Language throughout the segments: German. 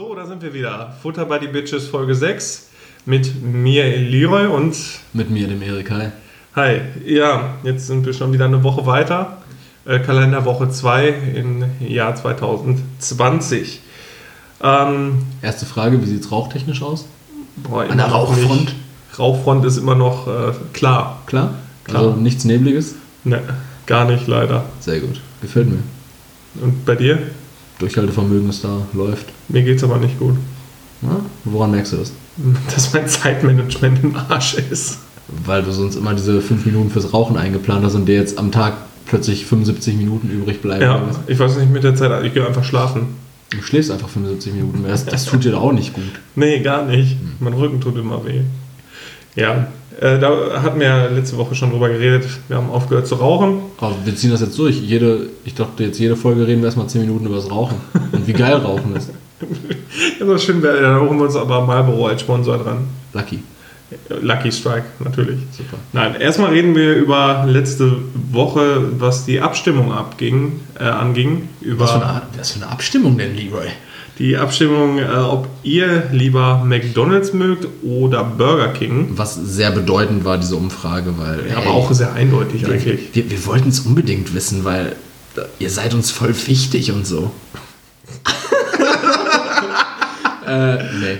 So, da sind wir wieder. Futter by the Bitches Folge 6 mit mir Leroy und Mit mir, dem Erik. Hi. Hi. Ja, jetzt sind wir schon wieder eine Woche weiter. Äh, Kalenderwoche 2 im Jahr 2020. Ähm, Erste Frage, wie sieht es rauchtechnisch aus? boah, An der Rauchfront? nicht. Rauchfront ist immer noch äh, klar. Klar? Klar. Also nichts Nebliges? Ne, gar nicht leider. Sehr gut. Gefällt mir. Und bei dir? Durchhaltevermögen ist da, läuft. Mir geht's aber nicht gut. Ja? Woran merkst du das? Dass mein Zeitmanagement im Arsch ist. Weil du sonst immer diese 5 Minuten fürs Rauchen eingeplant hast und dir jetzt am Tag plötzlich 75 Minuten übrig bleiben. Ja, ich weiß nicht mit der Zeit, ich gehe einfach schlafen. Du schläfst einfach 75 Minuten mehr. Das, das tut dir doch auch nicht gut. Nee, gar nicht. Mein Rücken tut immer weh. Ja, äh, da hatten wir ja letzte Woche schon drüber geredet. Wir haben aufgehört zu rauchen. Aber wir ziehen das jetzt durch. Jede, ich dachte, jetzt jede Folge reden wir erstmal 10 Minuten über das Rauchen. Und wie geil Rauchen ist. Ja, das schön wäre, da holen wir uns aber Marlboro als Sponsor dran. Lucky. Lucky Strike, natürlich. Super. Nein, erstmal reden wir über letzte Woche, was die Abstimmung abging, äh, anging. Über Was für, eine, was für eine Abstimmung denn, Leroy? Die Abstimmung, äh, ob ihr lieber McDonalds mögt oder Burger King. Was sehr bedeutend war, diese Umfrage, weil. Aber ey, auch sehr eindeutig wir, eigentlich. wir, wir wollten es unbedingt wissen, weil ihr seid uns voll wichtig und so. äh, nee.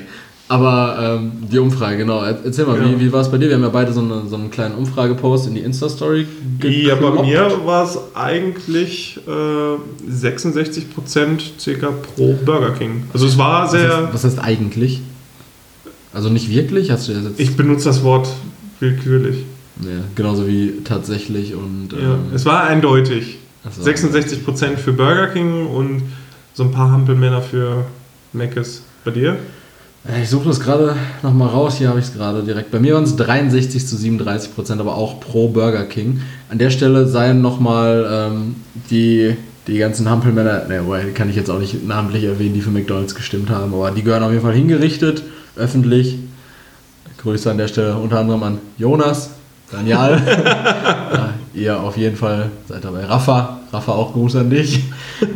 Aber ähm, die Umfrage, genau. Er- Erzähl mal, Ja. wie, wie war es bei dir? Wir haben ja beide so, eine, so einen kleinen Umfragepost in die Insta-Story Ja, bei mir war es eigentlich äh, 66% circa pro Burger King. Also es war Was sehr. heißt, was heißt eigentlich? Also nicht wirklich? Hast du das jetzt. Ich benutze das Wort willkürlich. ja, genauso wie tatsächlich und. Ja, ähm, es war eindeutig. so. 66% für Burger King und so ein paar Hampelmänner für Mc's. Bei dir? Äh, Ich suche das gerade nochmal raus. Hier habe ich es gerade direkt. Bei mir waren es 63 zu 37 Prozent, aber auch pro Burger King. An der Stelle seien nochmal ähm, die, die ganzen Hampelmänner, ne, kann ich jetzt auch nicht namentlich erwähnen, die für McDonalds gestimmt haben, aber die gehören auf jeden Fall hingerichtet, öffentlich. Grüße an der Stelle unter anderem an Jonas, Daniel. ja, ihr auf jeden Fall seid dabei. Rafa, Rafa auch Gruß an dich.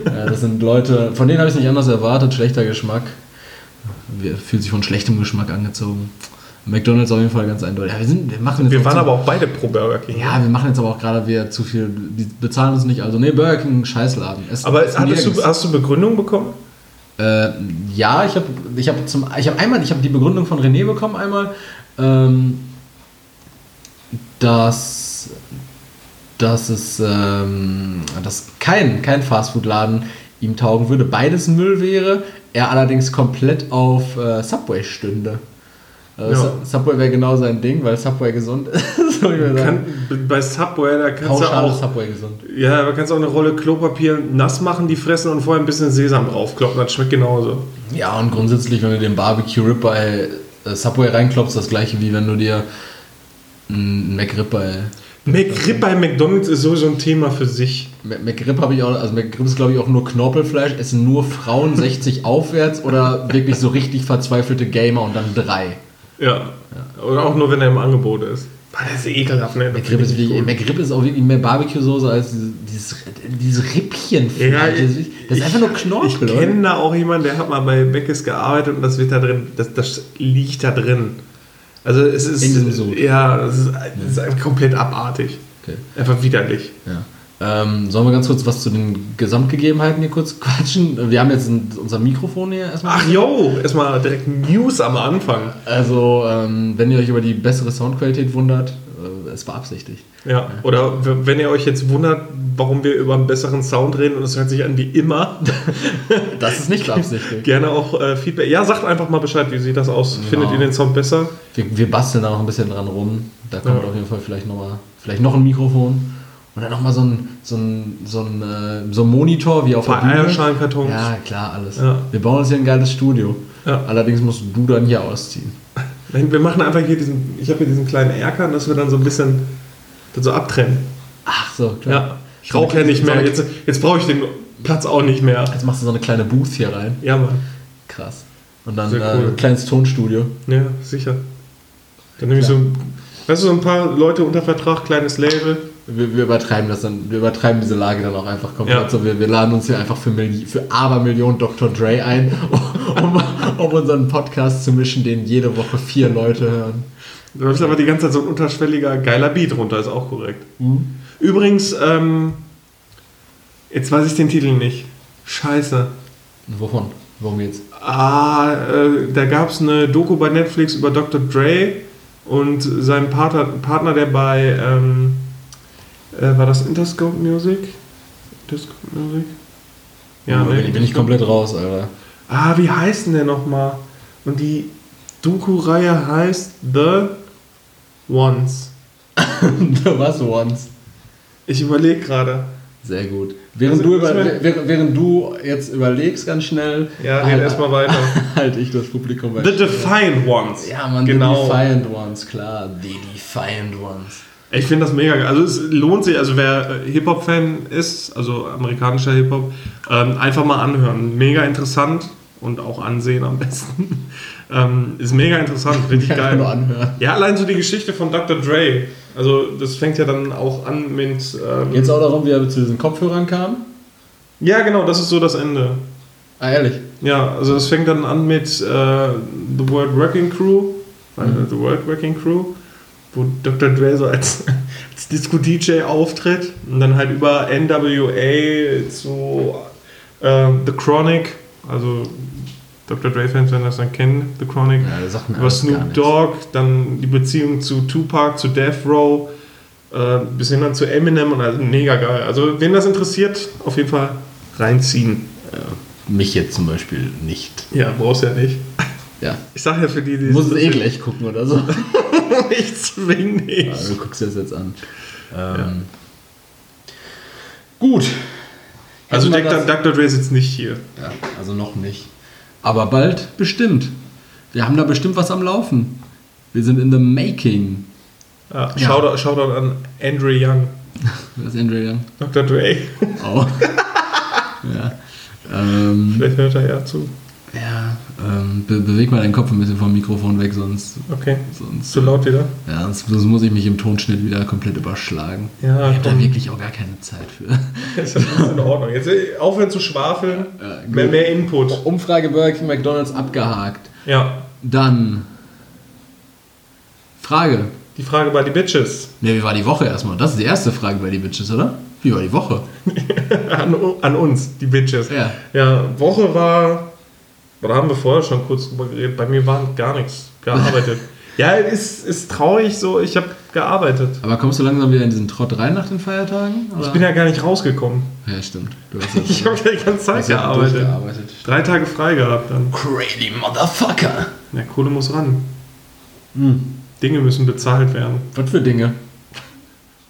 Ja, das sind Leute, von denen habe ich es nicht anders erwartet. Schlechter Geschmack. Wir fühlen sich von schlechtem Geschmack angezogen. McDonalds auf jeden Fall ganz eindeutig. Ja, wir, sind, wir machen jetzt Wir waren aber auch beide pro Burger King. Ja, wir machen jetzt aber auch gerade wieder zu viel. Die bezahlen uns nicht. Also, nee, Burger King, Scheißladen. Es- Aber es du, hast du Begründung bekommen? Äh, ja, ich habe ich hab zum ich habe einmal ich habe die Begründung von René bekommen einmal, ähm, dass dass es ähm, dass kein kein Fastfood-Laden ihm taugen würde, beides Müll wäre, er allerdings komplett auf äh, Subway stünde. Äh, Ja. Su- Subway wäre genau sein Ding, weil Subway gesund ist. soll ich mal sagen. Kann, bei Subway, da kannst du auch, Subway gesund. ja, da kannst du auch eine Rolle Klopapier nass machen, die fressen und vorher ein bisschen Sesam draufkloppen. Das schmeckt genauso. Ja, und grundsätzlich, wenn du den Barbecue Rib bei äh, Subway reinklopfst, das gleiche wie wenn du dir einen McRib bei. McRib bei McDonalds ist sowieso ein Thema für sich. McRib habe ich auch, also McRib ist glaube ich auch nur Knorpelfleisch, essen nur Frauen 60 aufwärts oder wirklich so richtig verzweifelte Gamer und dann drei. Ja. Oder auch nur, wenn er im Angebot ist. Boah, das ist ekelhaft, ne? McRib ist, ich wirklich. McRib ist auch wirklich mehr Barbecue-Soße als dieses, dieses Rippchenfleisch. Ja, das, ist, das ist einfach nur Knorpel, Ich kenne da auch jemanden, der hat mal bei Meckes gearbeitet und das wird da drin, das, das liegt da drin. Also es ist, In diesem Sud. ja, es ist, es ist einfach komplett abartig. Okay. Einfach widerlich. Ja. Ähm, sollen wir ganz kurz was zu den Gesamtgegebenheiten hier kurz quatschen? Wir haben jetzt ein, unser Mikrofon hier erstmal. Ach jo, erstmal direkt News am Anfang. Also, ähm, wenn ihr euch über die bessere Soundqualität wundert, es beabsichtigt. Ja, oder wenn ihr euch jetzt wundert, warum wir über einen besseren Sound reden und es hört sich an wie immer, Das ist nicht beabsichtigt. gerne auch äh, Feedback. Ja, sagt einfach mal Bescheid, wie sieht das aus? Findet ihr den Sound besser? Wir, wir basteln da noch ein bisschen dran rum. Da kommt Ja. auf jeden Fall vielleicht noch mal, vielleicht noch ein Mikrofon und dann noch mal so ein, so ein, so ein, äh, so ein Monitor wie auf paar der Bühne. Eierschalenkartons. Ja, klar, alles. Ja. Wir bauen uns hier ein geiles Studio. Ja. Allerdings musst du dann hier ausziehen. Nein, wir machen einfach hier diesen, ich habe hier diesen kleinen Erker, dass wir dann so ein bisschen so abtrennen. Ach so, klar. Ja, ich rauche ja nicht mehr. Jetzt, jetzt brauche ich den Platz auch nicht mehr. Jetzt machst du so eine kleine Booth hier rein. Ja, Mann. Krass. Und dann äh, cool. ein kleines Tonstudio. Ja, sicher. Dann nehme ich so, weißt du, so ein paar Leute unter Vertrag, kleines Label. Wir, wir übertreiben das dann, wir übertreiben diese Lage dann auch einfach komplett. Ja. So, wir, wir laden uns hier einfach für, Milli für Abermillionen Dr. Dre ein, um, unseren Podcast zu mischen, den jede Woche vier Leute hören. Da läuft aber die ganze Zeit so ein unterschwelliger, geiler Beat runter, ist auch korrekt. Mhm. Übrigens, ähm, jetzt weiß ich den Titel nicht. Scheiße. Wovon? Worum geht's? Ah, äh, da gab es eine Doku bei Netflix über Dr. Dre und seinen Partner, Partner der bei, ähm, äh, war das Interscope Music? Interscope Music? Ja, ne, bin, bin ich Interscope. komplett raus, Alter. Ah, wie heißt denn der nochmal? Und die Doku-Reihe heißt The Ones. Was once? Ich überlege gerade. Sehr gut. Während, Also, du über, während, du jetzt überlegst ganz schnell, Ja, red halt, erstmal weiter. halt ich das Publikum bei The Defiant Ones. Ja, man, genau. the Defiant Ones, klar. The Defiant Ones. Ich finde das mega geil. Also es lohnt sich, also wer Hip-Hop-Fan ist, also amerikanischer Hip-Hop, ähm, einfach mal anhören. Mega interessant und auch ansehen am besten. ähm, ist mega interessant, richtig Einfach geil. nur anhören. Ja, allein so die Geschichte von Dr. Dre. Also das fängt ja dann auch an mit... Ähm, Geht's auch darum, wie er zu diesen Kopfhörern kam? ja, genau, das ist so das Ende. Ah, ehrlich? Ja, also es fängt dann an mit äh, The World Wrecking Crew, äh, The World Wrecking Crew, wo Dr. Dre so als, als Disco-DJ auftritt und dann halt über NWA zu äh, The Chronic, also Dr. Dre-Fans werden das dann kennen, The Chronic, Ja, über Snoop. Dogg, dann die Beziehung zu Tupac, zu Death Row, äh, bis hin dann zu Eminem und also mega geil. Also wen das interessiert, auf jeden Fall reinziehen. Mich jetzt zum Beispiel nicht. Ja, brauchst ja nicht. Ja. Ich sag ja für die, die Du musst es eh gleich gucken oder so. ich zwing Ja, nicht. du guckst dir das jetzt an. Ähm, Gut. Also Dr. Dr. Dre sitzt nicht hier. Ja, also noch nicht. Aber bald bestimmt. Wir haben da bestimmt was am Laufen. Wir sind in the making. Ja, Ja. Shoutout, Shoutout an Andrew Young. Wer ist Andrew Young? Dr. Dre. Oh. ja. Ähm, Vielleicht hört er ja zu. Ähm, be beweg mal deinen Kopf ein bisschen vom Mikrofon weg, sonst, Okay. sonst, Zu laut wieder? ja, sonst, sonst muss ich mich im Tonschnitt wieder komplett überschlagen. Ja, ich habe da wirklich auch gar keine Zeit für. Ist das in Ordnung. Jetzt äh, aufhören zu schwafeln. Ja, Mehr, mehr Input. Umfrage Burger King McDonalds abgehakt. Ja. Dann Frage. Die Frage bei die Bitches. Ne, wie war die Woche erstmal? Das ist die erste Frage bei die Bitches, oder? Wie war die Woche? An, an uns, die Bitches. Ja. Ja, Woche war. Da haben wir vorher schon kurz drüber geredet. Bei mir war gar nichts. Gearbeitet. ja, ist, ist traurig so. Ich habe gearbeitet. Aber kommst du langsam wieder in diesen Trott rein nach den Feiertagen? Oder? Ich bin ja gar nicht rausgekommen. ja, stimmt. Du hast ja, Ich habe ja die ganze Zeit gearbeitet. durchgearbeitet. Drei Tage frei gehabt dann. Crazy Motherfucker. Ja, Kohle muss ran. Hm. Dinge müssen bezahlt werden. Was für Dinge?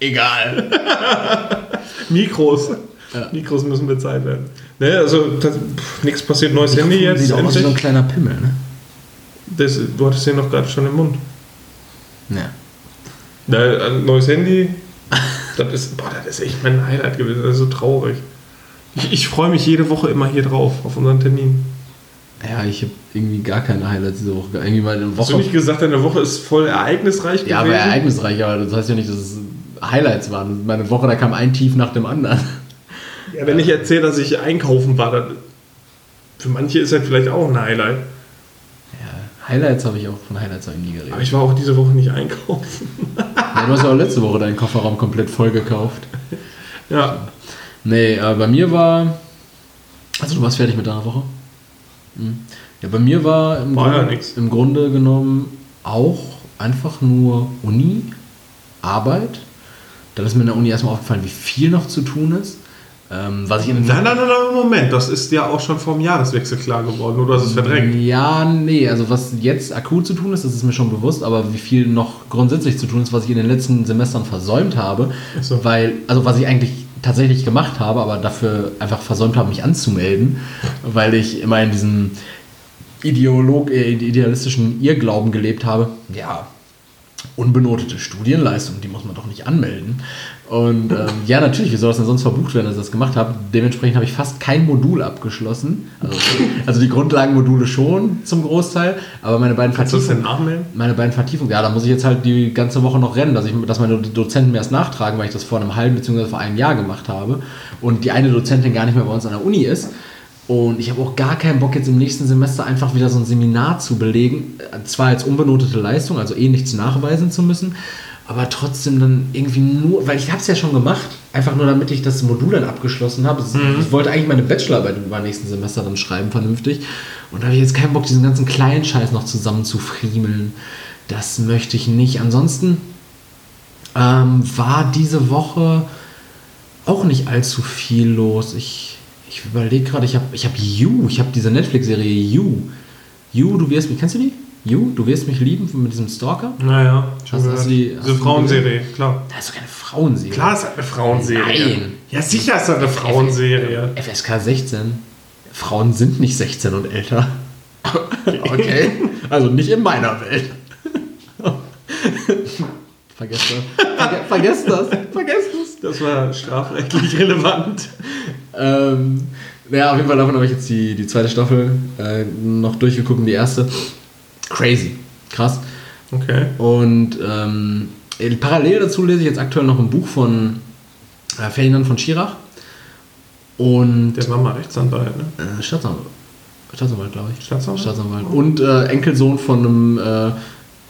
Egal. Mikros. Ja. Mikros müssen bezahlt werden. Ne, also nichts passiert. Neues Handy jetzt. Sieht auch aus wie so ein kleiner Pimmel, ne? Das, du hattest den noch gerade schon im Mund. Ja. Ne, ein neues Handy. Das ist, boah, das ist echt mein Highlight gewesen. Das ist so traurig. Ich, ich freue mich jede Woche immer hier drauf, auf unseren Termin. Ja, ich habe irgendwie gar keine Highlights diese Woche. Irgendwie mal eine Hast du Woche. nicht gesagt, deine Woche ist voll ereignisreich Ja, aber gewesen? ereignisreich, aber das heißt ja nicht, dass es Highlights waren. Meine Woche, da kam ein Tief nach dem anderen. Ja, wenn ich erzähle, dass ich einkaufen war, dann für manche ist das vielleicht auch ein Highlight. Ja, Highlights habe ich auch, von Highlights habe ich nie geredet. Aber ich war auch diese Woche nicht einkaufen. Ja, du hast ja auch letzte Woche deinen Kofferraum komplett voll gekauft. Ja, Nee, äh, bei mir war. Also, du warst fertig mit deiner Woche? Hm. Ja, bei mir war im, War ja Grunde, nix. im Grunde genommen auch einfach nur Uni, Arbeit. Dann ist mir in der Uni erstmal aufgefallen, wie viel noch zu tun ist. Ähm, was ich in Nein, nein, nein, nein, Moment, das ist ja auch schon vom Jahreswechsel klar geworden, oder hast es verdrängt. Ja, nee, also was jetzt akut zu tun ist, das ist mir schon bewusst, aber wie viel noch grundsätzlich zu tun ist, was ich in den letzten Semestern versäumt habe, so. weil, also was ich eigentlich tatsächlich gemacht habe, aber dafür einfach versäumt habe, mich anzumelden, weil ich immer in diesem Ideolog, äh, idealistischen Irrglauben gelebt habe, ja, unbenotete Studienleistung, die muss man doch nicht anmelden. Und ähm, ja, natürlich, wie soll das denn sonst verbucht werden, dass ich das gemacht habe? Dementsprechend habe ich fast kein Modul abgeschlossen. Also, also die Grundlagenmodule schon zum Großteil, aber meine beiden Kannst du das denn Vertiefungen. nachmelden? Meine beiden Vertiefungen, ja, da muss ich jetzt halt die ganze Woche noch rennen, dass, ich, dass meine Dozenten mir erst nachtragen, weil ich das vor einem halben bzw. vor einem Jahr gemacht habe und die eine Dozentin gar nicht mehr bei uns an der Uni ist. Und ich habe auch gar keinen Bock, jetzt im nächsten Semester einfach wieder so ein Seminar zu belegen. Zwar als unbenotete Leistung, also eh nichts nachweisen zu müssen, aber trotzdem dann irgendwie nur, weil ich habe es ja schon gemacht, einfach nur damit ich das Modul dann abgeschlossen habe. Mhm. Ich wollte eigentlich meine Bachelorarbeit über nächsten Semester dann schreiben, vernünftig. Und da habe ich jetzt keinen Bock, diesen ganzen kleinen Scheiß noch zusammen zu friemeln. Das möchte ich nicht. Ansonsten ähm, war diese Woche auch nicht allzu viel los. Ich, ich überlege gerade, ich habe ich hab You, ich habe diese Netflix-Serie You. You, du wirst mich, kennst du die? You, du wirst mich lieben mit diesem Stalker? Naja, schon Hast- hast die- hast Diese Frauenserie, klar. Das ist doch keine Frauenserie. Klar ist eine Frauenserie. Nein. Ja, sicher ist das eine Frauenserie. FSK 16. Frauen sind nicht 16 und älter. Okay. Also nicht in meiner Welt. Vergesst das. Verge vergesst das. Vergesst das. Das war strafrechtlich relevant. Ähm, ja, auf jeden Fall davon habe ich jetzt die, die zweite Staffel äh, noch durchgeguckt die erste. Crazy. Krass. Okay. Und ähm, parallel dazu lese ich jetzt aktuell noch ein Buch von äh, Ferdinand von Schirach. Und Der war mal Rechtsanwalt, ne? äh, Staatsanwalt. Staatsanwalt, glaube ich. Staatsanwalt? Staatsanwalt. Und äh, Enkelsohn von einem äh,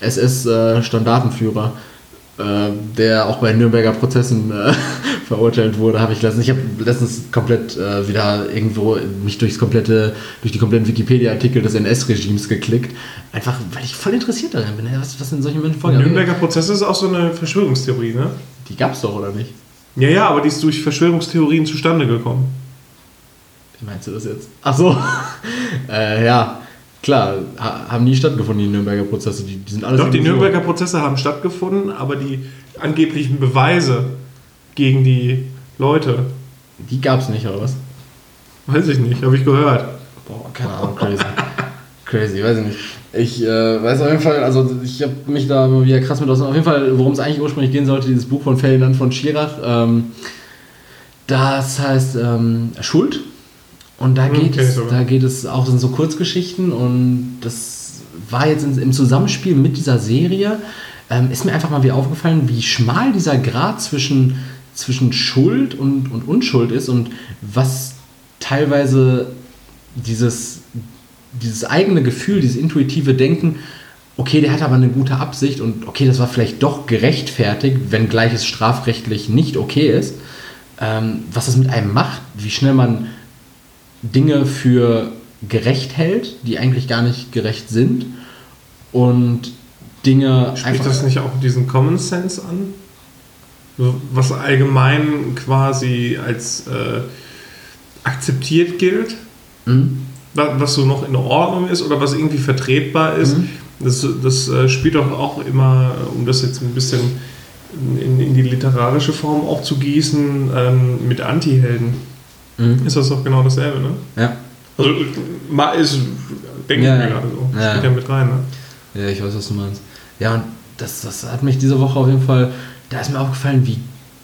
SS-Standartenführer, äh, der auch bei Nürnberger Prozessen äh, verurteilt wurde, habe ich letztens. Ich habe letztens komplett äh, wieder irgendwo mich durchs komplette, durch die kompletten Wikipedia-Artikel des NS-Regimes geklickt. Einfach, weil ich voll interessiert daran bin, was, was in solchen Menschen vorgeht. Nürnberger Prozess ist auch so eine Verschwörungstheorie, ne? Die gab's doch, oder nicht? Ja, ja, aber die ist durch Verschwörungstheorien zustande gekommen. Wie meinst du das jetzt? Ach so. äh, ja, klar, ha haben nie stattgefunden, die Nürnberger Prozesse. Die, die sind alles Doch, die. Nürnberger Prozesse haben stattgefunden, aber die angeblichen Beweise gegen die Leute, Die gab's nicht, oder was? weiß ich nicht, habe ich gehört. Boah, keine Ahnung, crazy. crazy, weiß ich nicht. Ich äh, weiß auf jeden Fall, also ich habe mich da immer wieder krass mit aus. Auf jeden Fall, worum es eigentlich ursprünglich gehen sollte, dieses Buch von Ferdinand von Schirach. Ähm, das heißt ähm, Schuld. Und da geht, ich es, da geht es auch in so Kurzgeschichten und das war jetzt im Zusammenspiel mit dieser Serie, ähm, ist mir einfach mal wieder aufgefallen, wie schmal dieser Grad zwischen, zwischen Schuld und, und Unschuld ist und was teilweise dieses, dieses eigene Gefühl, dieses intuitive Denken, okay, der hat aber eine gute Absicht und okay, das war vielleicht doch gerechtfertigt, wenngleich es strafrechtlich nicht okay ist, ähm, was das mit einem macht, wie schnell man Dinge für gerecht hält, die eigentlich gar nicht gerecht sind und Dinge Spricht das nicht auch diesen Common Sense an? Was allgemein quasi als äh, akzeptiert gilt, Mhm. wa- was so noch in Ordnung ist oder was irgendwie vertretbar ist. Mhm. Das, das äh, spielt doch auch immer, um das jetzt ein bisschen in, in die literarische Form auch zu gießen, ähm, mit Antihelden. Mhm. Ist das doch genau dasselbe, ne? Ja. Also mal ist, denke Ja, ich mir ja. gerade so. Ja, Spielt ja. ja mit rein, ne? Ja, ich weiß, was du meinst. Ja, und das, das hat mich diese Woche auf jeden Fall, da ist mir aufgefallen, wie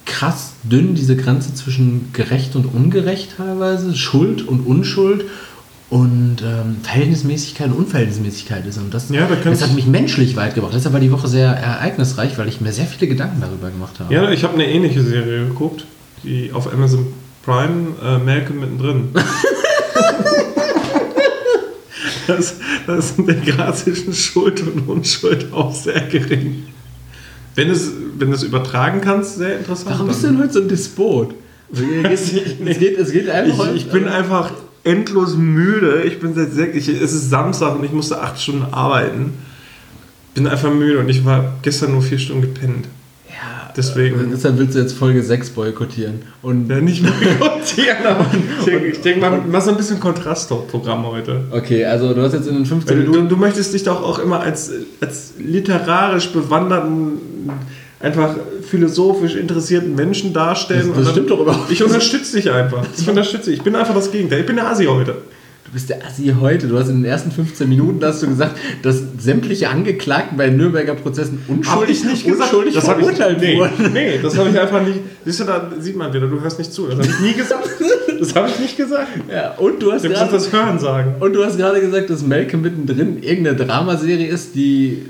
krass dünn diese Grenze zwischen gerecht und ungerecht teilweise, Schuld und Unschuld und ähm, Verhältnismäßigkeit und Unverhältnismäßigkeit ist. Und das, Ja, da das hat ich- mich menschlich weit gebracht. Deshalb war die Woche sehr ereignisreich, weil ich mir sehr viele Gedanken darüber gemacht habe. Ja, ich habe eine ähnliche Serie geguckt, die auf Amazon Prime, äh, Malcolm mittendrin. das, das ist der Grad zwischen Schuld und Unschuld auch sehr gering. Wenn es, wenn du es übertragen kannst, sehr interessant. Warum bist du denn heute so ein Despot? Es geht, es geht, es geht einfach. ich, ich bin einfach endlos müde. Ich bin seit sechs, es ist Samstag und ich musste acht Stunden arbeiten. Bin einfach müde und ich war gestern nur vier Stunden gepennt. Deswegen- Deshalb willst du jetzt Folge 6 boykottieren. Und Ja, nicht boykottieren, aber ich denke, denk mal, mach so ein bisschen Kontrastprogramm heute. Okay, also du hast jetzt in den 15 Weil du, Minuten. du möchtest dich doch auch immer als, als literarisch bewanderten, einfach philosophisch interessierten Menschen darstellen. Das- das stimmt doch überhaupt Ich unterstütze dich einfach. Ich unterstütze dich. Ich bin einfach das Gegenteil. Ich bin der Asi heute. Du bist der Assi heute. Du hast in den ersten 15 Minuten hast du gesagt, dass sämtliche Angeklagten bei Nürnberger Prozessen unschuldig, unschuldig das habe ich, verurteilt nee, wurden. nee, das habe ich einfach nicht. Siehst du, da sieht man wieder, du hörst nicht zu. Das habe ich nie gesagt. Das habe ich nicht gesagt. Ja, und du hast Du gerade das Hören sagen. und du hast gerade gesagt, dass Malcolm mittendrin irgendeine Dramaserie ist, die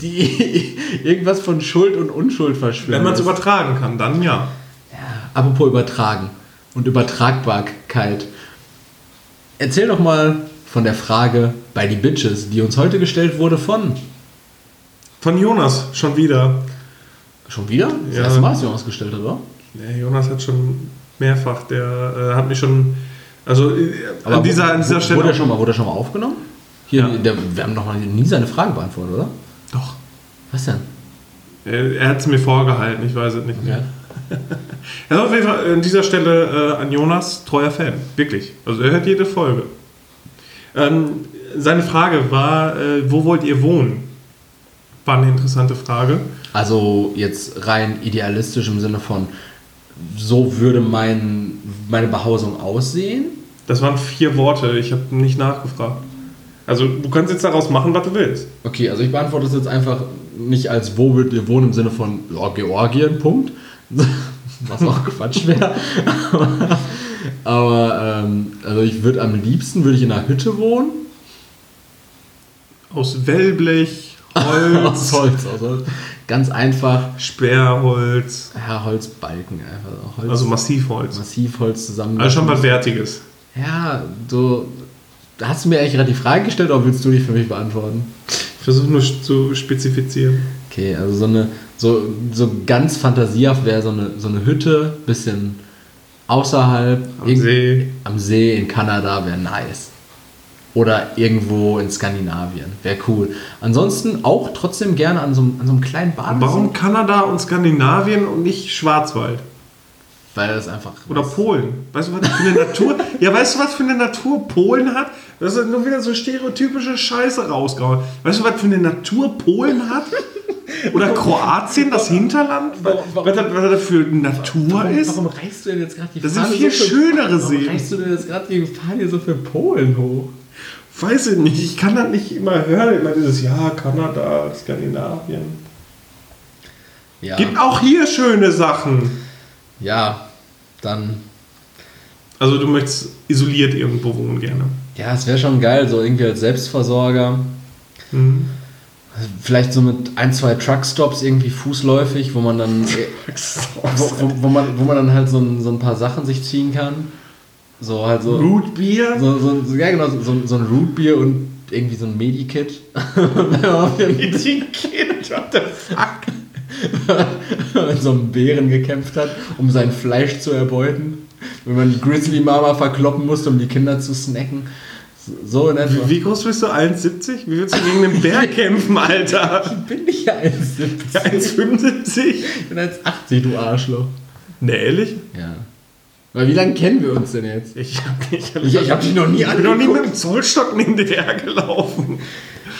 die irgendwas von Schuld und Unschuld verschwimmt. Wenn man es übertragen kann, dann ja. Ja, apropos übertragen und Übertragbarkeit. Erzähl doch mal von der Frage bei die Bitches, die uns heute gestellt wurde von. Von Jonas, schon wieder. Schon wieder? Das Ja. erste Mal, dass Jonas gestellt hat, oder? Ja, Jonas hat schon mehrfach, der äh, hat mich schon, also äh, an, dieser, an dieser Stelle. Wurde er schon mal, wurde er schon mal aufgenommen? Hier, Ja. der, wir haben noch nie seine Fragen beantwortet, oder? Doch. Was denn? Er, er hat es mir vorgehalten, ich weiß es nicht mehr. Also auf jeden Fall an dieser Stelle äh, an Jonas, treuer Fan, wirklich. Also er hört jede Folge. Ähm, seine Frage war, äh, wo wollt ihr wohnen? War eine interessante Frage. Also jetzt rein idealistisch im Sinne von, so würde mein, meine Behausung aussehen. Das waren vier Worte, ich habe nicht nachgefragt. Also du kannst jetzt daraus machen, was du willst. Okay, also ich beantworte das jetzt einfach nicht als wo würdet ihr wohnen im Sinne von ja, Georgien, Punkt. Was auch Quatsch wäre. Aber, aber ähm, also ich würde am liebsten würde ich in einer Hütte wohnen. Aus Wellblech, Aus Holz, Holz, aus Holz. Ganz einfach. Sperrholz, Ja, Holzbalken einfach. Holz, also Massivholz. Massivholz zusammen. Also schon was Wertiges. Ja, du. Hast du mir eigentlich gerade die Frage gestellt oder willst du die für mich beantworten? Ich versuche nur zu spezifizieren. Okay, also so eine, so, so ganz fantasiehaft wäre so eine, so eine Hütte, bisschen außerhalb, Am See. am See in Kanada wäre nice. Oder irgendwo in Skandinavien, wäre cool. Ansonsten auch trotzdem gerne an so, einem- an so einem kleinen Badesee. Warum Kanada und Skandinavien und nicht Schwarzwald? Weil das einfach. Oder Polen. Weißt du, was für eine Natur. ja, weißt du, was für eine Natur Polen hat? Das ist nur wieder so stereotypische Scheiße rausgehauen. Weißt du, was für eine Natur Polen hat? Oder Kroatien, das Hinterland? Warum- warum- was das für Natur Warum, ist? warum reißt du denn jetzt gerade die Das sind Fahne viel so für, schönere Warum Seen. reißt du denn jetzt gerade die Fahne so für Polen hoch? Weiß ich nicht. Ich kann das nicht immer hören. Immer dieses, ja, Kanada, Skandinavien. Ja. Gibt auch hier schöne Sachen. ja, dann. Also du möchtest isoliert irgendwo wohnen gerne. Ja, es wäre schon geil, so irgendwie als Selbstversorger. Mhm. Vielleicht so mit ein, zwei Truckstops irgendwie fußläufig, wo man dann. wo, wo, wo, man, wo man dann halt so ein, so ein paar Sachen sich ziehen kann. So halt so. Root Beer? So, so, so, ja, genau, so, so ein Rootbier und irgendwie so ein Medikit. Wenn Etikett, what the fuck? mit so einem Bären gekämpft hat, um sein Fleisch zu erbeuten. Wenn man die Grizzly Mama verkloppen musste, um die Kinder zu snacken. So in etwa. Wie, groß bist du? 1,70? Wie willst du gegen den Bär kämpfen, Alter? bin ich ja 1,70? 1,75? Ich bin 1,80, du Arschloch. Ne, ehrlich? Ja. Weil wie lange kennen wir uns denn jetzt? Ich hab, ich hab, Ich, ich habe dich noch nie ich bin noch nie mit dem Zollstock hinterher gelaufen.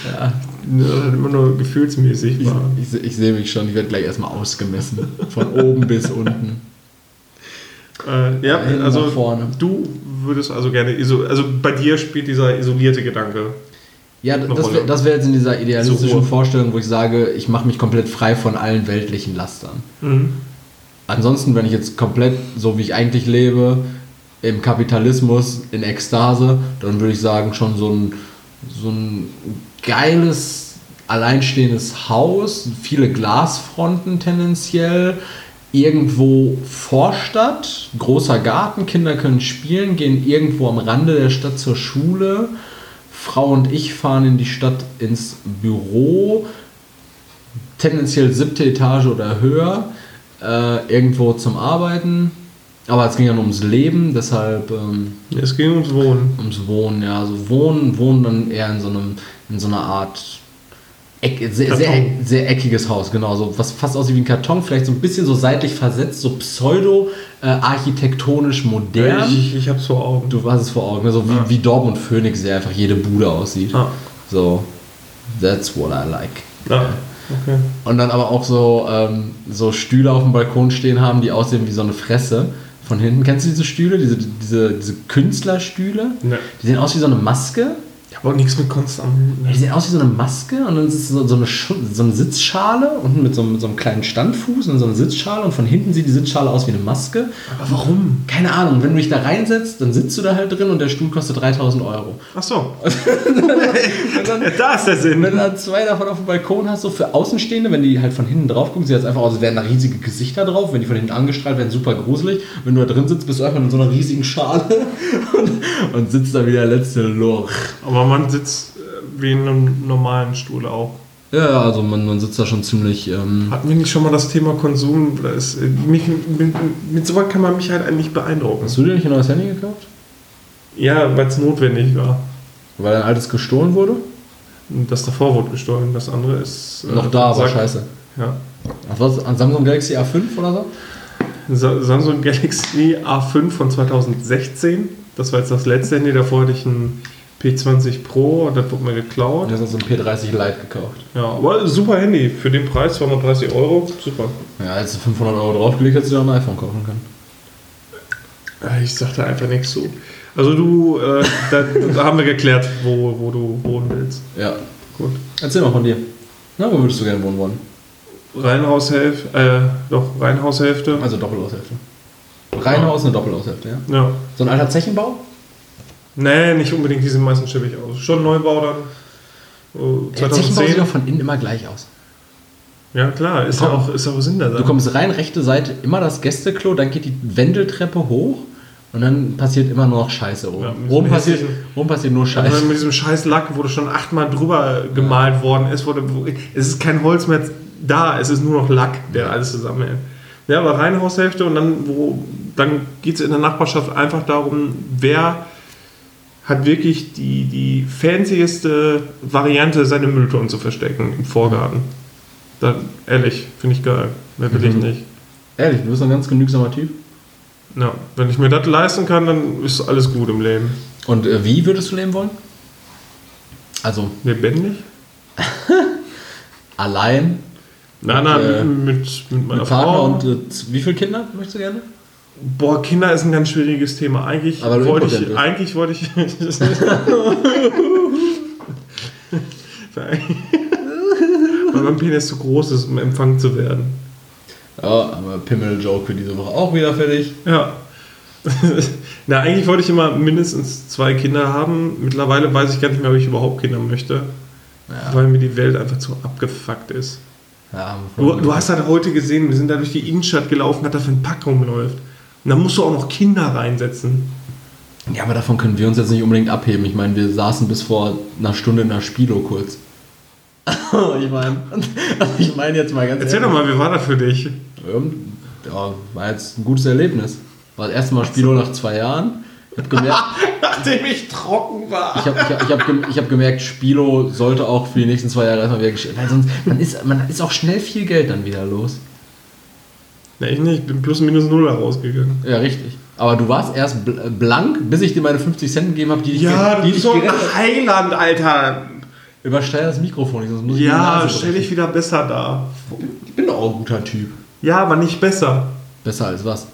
Ja. Ja, das immer nur gefühlsmäßig Ich, ich, ich sehe mich schon, ich werde gleich erstmal ausgemessen. Von oben bis unten. Äh, ja, Hinten also du würdest also gerne, also bei dir spielt dieser isolierte Gedanke. Ja, das wäre wär jetzt in dieser idealistischen. Vorstellung, wo ich sage, ich mache mich komplett frei von allen weltlichen Lastern. Mhm. Ansonsten, wenn ich jetzt komplett so wie ich eigentlich lebe, im Kapitalismus, in Ekstase, dann würde ich sagen, schon so ein, so ein geiles, alleinstehendes Haus, viele Glasfronten tendenziell, irgendwo Vorstadt, großer Garten, Kinder können spielen, gehen irgendwo am Rande der Stadt zur Schule. Frau und ich fahren in die Stadt ins Büro, tendenziell siebte Etage oder höher, äh, irgendwo zum Arbeiten. Aber es ging ja nur ums Leben, deshalb ähm, Es ging ums Wohnen. ums Wohnen, ja. Also Wohnen, Wohnen dann eher in so einem, in so einer Art Eck, sehr, sehr, sehr eckiges Haus, genau. So was fast aussieht wie ein Karton, vielleicht so ein bisschen so seitlich versetzt, so pseudo äh, modern. Ich, ich hab's vor Augen. Du hast es vor Augen, ne? so wie, Ja. wie Dortmund Phoenix, der einfach jede Bude aussieht. Ah, So, that's what I like. ja, okay. Und dann aber auch so, ähm, so Stühle auf dem Balkon stehen haben, die aussehen wie so eine Fresse. Von hinten, kennst du diese Stühle, diese, diese, diese Künstlerstühle? Ne. Die sehen aus wie so eine Maske. Ja, aber nichts mit Kunst am Hut. Ja, die Ne? sehen aus wie so eine Maske und dann ist es so, so, eine, so eine Sitzschale unten mit so, einem- mit so einem kleinen Standfuß und so eine Sitzschale und von hinten sieht die Sitzschale aus wie eine Maske. Aber warum? Keine Ahnung, wenn du dich da reinsetzt, dann sitzt du da halt drin und der Stuhl kostet 3000 Euro. Ach so. Und dann, da ist der Sinn. wenn du dann zwei davon auf dem Balkon hast, so für Außenstehende, wenn die halt von hinten drauf gucken, sieht das einfach aus, als wären da riesige Gesichter drauf. Wenn die von hinten angestrahlt werden, super gruselig. Wenn du da drin sitzt, bist du einfach in so einer riesigen Schale und, und sitzt da wie der letzte Lorch. Aber man sitzt äh, wie in einem normalen Stuhl auch. Ja, also man, man sitzt da schon ziemlich. Ähm, Hatten wir nicht schon mal das Thema Konsum? Da ist, äh, mich, mit, mit sowas kann man mich halt eigentlich beeindrucken. hast du dir nicht ein neues Handy gekauft? Ja, weil es notwendig war. Weil dein altes gestohlen wurde? Das davor wurde gestohlen, das andere ist. äh, Noch da, aber Sack. scheiße. Ja. Ach, was? An Samsung Galaxy A5 oder so? Sa- Samsung Galaxy A5 von 2016. Das war jetzt das letzte Handy. Davor hatte ich ein P20 Pro und das wurde mir geklaut. Du hast uns ein P30 Lite gekauft. Ja, aber super Handy. Für den Preis 230 Euro. Super. Ja, als du 500 Euro draufgelegt hast, du dir auch ein iPhone kaufen können. Äh, Ich sagte einfach nichts zu. Also du, äh, da, da haben wir geklärt, wo, wo du wohnen willst. Ja. Gut. Erzähl mal von dir. Na, wo würdest du gerne wohnen wollen? Reihenhaushälfte, äh, doch, Reihenhaushälfte. Also Doppelaushälfte. Reihenhaus, eine Doppelaushälfte, ja. Ja. So ein alter Zechenbau? Nee, nicht unbedingt, die sehen meistens schäbig aus. Schon Neubau dann. Oh, Der Zechenbau sieht 2010. doch von innen immer gleich aus. Ja, klar, ist ja auch, ist ja auch Sinn der Du Sache. kommst rein, rechte Seite, immer das Gästeklo, dann geht die Wendeltreppe hoch und dann passiert immer nur noch Scheiße oben. Ja, oben, passiert, oben passiert nur dann Scheiße. mit diesem scheiß Lack, wo du schon achtmal drüber gemalt worden ist, wurde, es ist kein Holz mehr da, es ist nur noch Lack, der alles zusammenhält. Ja, aber Reihenhaushälfte und dann, wo, dann geht es in der Nachbarschaft einfach darum, wer hat wirklich die, die fancieste Variante, seine Mülltonnen zu verstecken im Vorgarten. Dann, ehrlich, finde ich geil. Mehr will ich Mhm. nicht. Ehrlich, du bist ein ganz genügsamer Typ. Ja, wenn ich mir das leisten kann, dann ist alles gut im Leben. Und äh, wie würdest du leben wollen? Also Lebendig? allein, Nein, nein, äh, mit, mit meiner mit Frau. und äh, wie viele Kinder möchtest du gerne? Boah, Kinder ist ein ganz schwieriges Thema. Eigentlich Aber wollte ich, bist. eigentlich wollte ich. Weil mein Penis zu groß ist, um empfangen zu werden. Ja, aber Pimmel-Joke für diese Woche auch wieder fertig. Ja. Na, eigentlich wollte ich immer mindestens zwei Kinder haben. Mittlerweile weiß ich gar nicht mehr, ob ich überhaupt Kinder möchte. Ja. Weil mir die Welt einfach zu abgefuckt ist. Ja, Du, du hast halt heute gesehen, wir sind da durch die Innenstadt gelaufen, was da für ein Pack rumläuft. Und da musst du auch noch Kinder reinsetzen. Ja, aber davon können wir uns jetzt nicht unbedingt abheben. Ich meine, wir saßen bis vor einer Stunde in der Spilo kurz. ich meine, ich meine jetzt mal ganz Erzähl doch mal, wie war das für dich? Ähm, Ja, war jetzt ein gutes Erlebnis. War das erste Mal Spilo nach zwei Jahren. Ich habe gemerkt, Nachdem ich trocken war. ich hab, ich hab, ich hab, ich hab gemerkt, Spilo sollte auch für die nächsten zwei Jahre erstmal wieder gestellt. Weil sonst man ist, man ist auch schnell viel Geld dann wieder los. Ne, ich nicht, ich bin plus minus null rausgegangen. Ja, richtig. Aber du warst erst bl- blank, bis ich dir meine 50 Cent gegeben habe, die dich, Ja, die du bist so ein gerettet haben. Heiland, Alter. Übersteuer das Mikrofon nicht, sonst muss ich Ja, stell dich wieder besser da. Ich bin doch auch ein guter Typ. Ja, aber nicht besser Besser als was?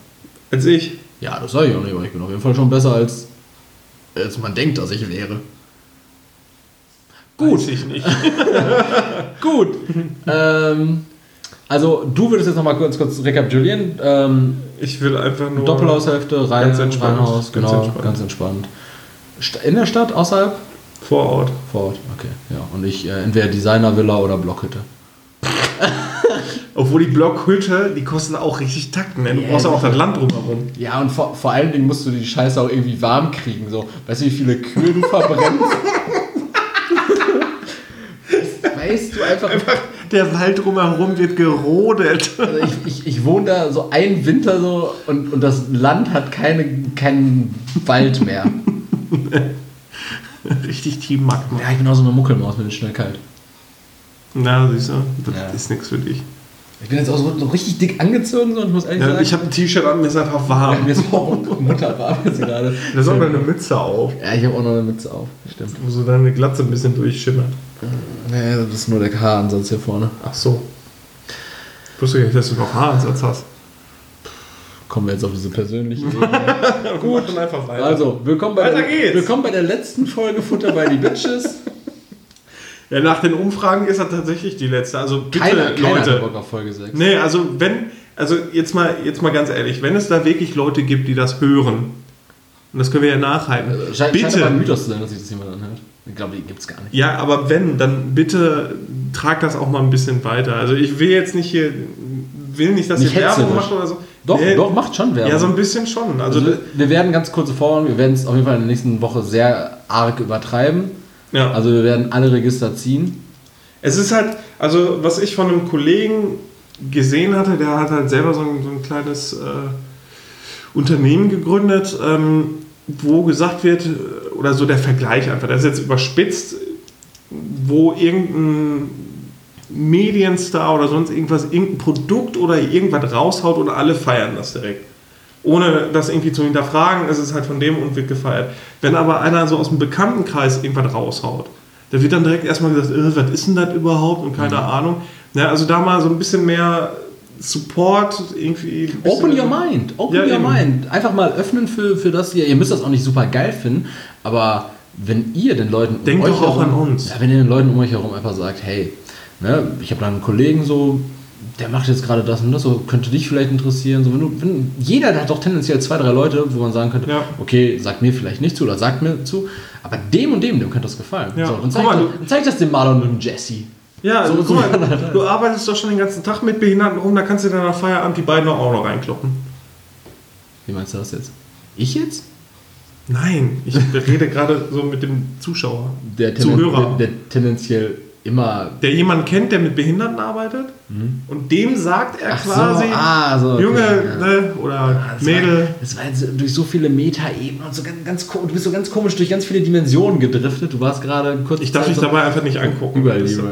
als ich. Ja, das sage ich auch nicht, aber ich bin auf jeden Fall schon besser als, als man denkt, dass ich wäre. Gut. Weiß ich nicht. Gut. ähm, also, du würdest jetzt nochmal kurz, kurz rekapitulieren. Ähm, Ich will einfach nur. Doppelhaushälfte, Rein, Ganz entspannt. Reinhaus, Ganz genau, entspannt. ganz entspannt. In der Stadt, außerhalb? Vor Ort. Vor Ort, okay. Ja, und ich äh, entweder Designer-Villa oder Blockhütte. Obwohl die Blockhütte, die kosten auch richtig Takt, ne? Du Ja, brauchst ja auch das Land drumherum. Ja, und vor, vor allen Dingen musst du die Scheiße auch irgendwie warm kriegen. So. Weißt du, wie viele Kühe du verbrennst? weißt, weißt du einfach. Der Wald drumherum wird gerodet. Also ich, ich, ich wohne da so einen Winter so und, und das Land hat keine, keinen Wald mehr. Richtig Team Magma. Ja, ich bin auch so eine Muckelmaus, mir ist schnell kalt. Na, siehst du, das Ja. ist nichts für dich. Ich bin jetzt auch so, so richtig dick angezogen so, und ich muss ehrlich Ja, sagen, ich habe ein T-Shirt an, mir ist einfach ja, warm. mir ist auch Mutter warm jetzt gerade. Da ist auch noch eine Mütze auf, Ja, ich habe auch noch eine Mütze auf. Stimmt. wo so deine Glatze ein bisschen durchschimmert. Nee, das ist nur der Haaransatz hier vorne. Ach so. Ich wusste gar nicht, dass du noch Haaransatz hast. Kommen wir jetzt auf diese persönliche Ebene. Gut, und einfach weiter. Also, willkommen bei, Weiter der, geht's. willkommen bei der letzten Folge Futter bei die Bitches. ja, nach den Umfragen ist er tatsächlich die letzte. Also bitte, Keiner, keiner Leute. Bock auf Folge 6. Nee, also wenn, also jetzt mal, jetzt mal ganz ehrlich, wenn es da wirklich Leute gibt, die das hören, und das können wir ja nachhalten, Scheint, scheint aber ein bitte, Mythos zu sein, dass sich das jemand anhört. Ich glaube, die gibt es gar nicht. ja, aber wenn, dann bitte trag das auch mal ein bisschen weiter. Also ich will jetzt nicht hier, will nicht, dass Nicht ihr Werbung macht oder so. Doch, Nee, doch, macht schon Werbung. Ja, so ein bisschen schon. Also, also, wir werden ganz kurze Vorwarnung, wir werden es auf jeden Fall in der nächsten Woche sehr arg übertreiben. ja. Also wir werden alle Register ziehen. Es ist halt, also was ich von einem Kollegen gesehen hatte, der hat halt selber so ein, so ein kleines äh, Unternehmen gegründet, ähm, wo gesagt wird, oder so der Vergleich einfach, das ist jetzt überspitzt, wo irgendein Medienstar oder sonst irgendwas, irgendein Produkt oder irgendwas raushaut und alle feiern das direkt. Ohne das irgendwie zu hinterfragen, ist es halt von dem und wird gefeiert. Wenn aber einer so aus dem Bekanntenkreis irgendwas raushaut, da wird dann direkt erstmal gesagt, äh, was ist denn das überhaupt und keine Ahnung. Ja, also da mal so ein bisschen mehr Support irgendwie. Open your mind, open Ja, your eben. mind. Einfach mal öffnen für, für das ihr. Ihr müsst das auch nicht super geil finden, aber wenn ihr den Leuten um Denkt euch doch auch herum, an uns. Ja, wenn ihr den Leuten um euch herum einfach sagt, hey, ne, ich habe da einen Kollegen so, der macht jetzt gerade das und das, so könnte dich vielleicht interessieren. So, wenn du, wenn, jeder hat doch tendenziell zwei, drei Leute, wo man sagen könnte, Ja. okay, sagt mir vielleicht nicht zu oder sagt mir zu, aber dem und dem, dem könnte das gefallen. Ja. So, dann Guck zeig, mal, das- zeig das dem Marlon und dem Jesse. Ja, So- so, guck mal, halt. du arbeitest doch schon den ganzen Tag mit Behinderten rum, da kannst du dann nach Feierabend die beiden auch noch reinkloppen. Wie meinst du das jetzt? Ich jetzt? Nein, ich rede gerade so mit dem Zuschauer. Der, Zuhörer. der, der tendenziell immer Der jemanden kennt, der mit Behinderten arbeitet und dem sagt er Mhm. Ach so, quasi, ah, so, okay, Junge ja. ne, oder Ah, das Mädel. War, das war jetzt durch so viele Meta-Ebenen und so ganz, ganz du bist so ganz komisch durch ganz viele Dimensionen gedriftet. Du warst gerade kurz. Ich darf dich so, dabei einfach nicht angucken. Lieber, ja. über-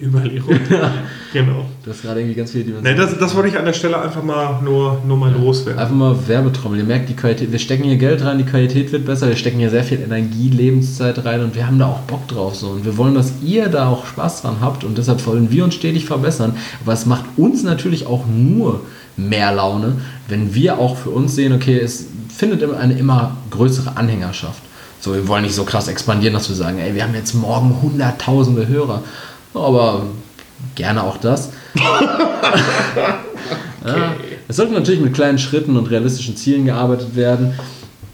Überall lieber. genau. Du hast gerade irgendwie ganz viele Nee, Dimensionen. das, das wollte ich an der Stelle einfach mal nur, nur mal loswerden. Einfach mal Werbetrommel. Ihr merkt, die Qualität, wir stecken hier Geld rein, die Qualität wird besser, wir stecken hier sehr viel Energie, Lebenszeit rein und wir haben da auch Bock drauf. So. Und wir wollen, dass ihr da auch Spaß dran habt und deshalb wollen wir uns stetig verbessern. Aber es macht uns natürlich auch nur mehr Laune, wenn wir auch für uns sehen, okay, es findet immer eine immer größere Anhängerschaft. So, wir wollen nicht so krass expandieren, dass wir sagen, ey, wir haben jetzt morgen hunderttausende Hörer. Aber gerne auch das. Ja, es sollte natürlich mit kleinen Schritten und realistischen Zielen gearbeitet werden.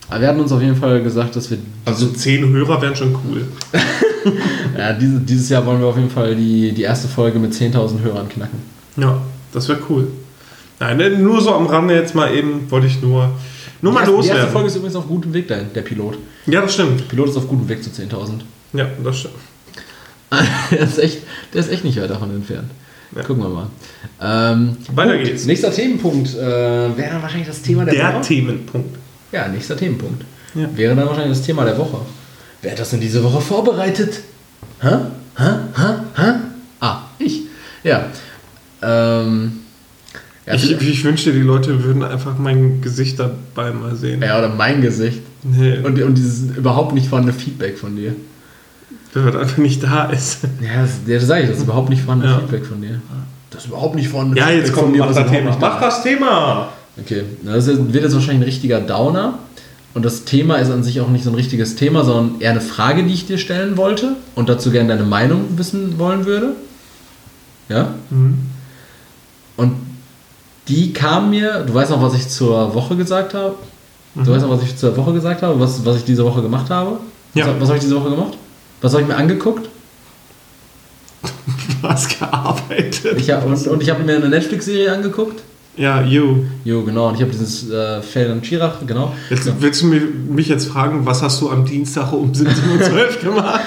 Aber wir hatten uns auf jeden Fall gesagt, dass wir Also zehn Hörer wären schon cool. ja, diese, dieses Jahr wollen wir auf jeden Fall die, die erste Folge mit 10.000 Hörern knacken. Ja, das wäre cool. Nein, ne, nur so am Rande jetzt mal eben, wollte ich nur, nur mal die, erste, die erste loswerden. Folge ist übrigens auf gutem Weg, der, der Pilot. Ja, das stimmt. Der Pilot ist auf gutem Weg zu 10.000. Ja, das stimmt. der, ist echt, der ist echt nicht weit davon entfernt. Ja. Gucken wir mal. Ähm, Weiter Punkt. geht's. Nächster Themenpunkt äh, wäre dann wahrscheinlich das Thema der, Der Woche. Themenpunkt. Ja, nächster Themenpunkt. Ja. Wäre dann wahrscheinlich das Thema der Woche. Wer hat das denn diese Woche vorbereitet? Hä? Hä? Hä? Hä? Ah, ich. Ja. Ähm. Ja, Ich, ich wünschte, die Leute würden einfach mein Gesicht dabei mal sehen. ja, oder mein Gesicht. Nee, Und, und dieses überhaupt nicht vorhandene Feedback von dir. wenn man einfach nicht da ist. Ja, das, das sage ich, das ist überhaupt nicht vorhandene Ja. Feedback von dir. Das ist überhaupt nicht vorhandene Ja, jetzt kommt, mach was das überhaupt Thema. da Mach das Thema! Okay, das wird jetzt wahrscheinlich ein richtiger Downer. Und das Thema ist an sich auch nicht so ein richtiges Thema, sondern eher eine Frage, die ich dir stellen wollte und dazu gerne deine Meinung wissen wollen würde. Ja? Mhm. Und die kam mir, du weißt noch, was ich zur Woche gesagt habe? Du Mhm. weißt noch, was ich zur Woche gesagt habe, was, was ich diese Woche gemacht habe? Ja. Was, was habe ich diese Woche gemacht? Was habe ich mir angeguckt? Du hast gearbeitet. Ich hab, und, und ich habe mir eine Netflix-Serie angeguckt. Ja, you. Jo, genau. Und ich habe dieses äh, Fell und Chirach, genau. Jetzt willst du mich- mich jetzt fragen, was hast du am Dienstag um 17.12 Uhr gemacht?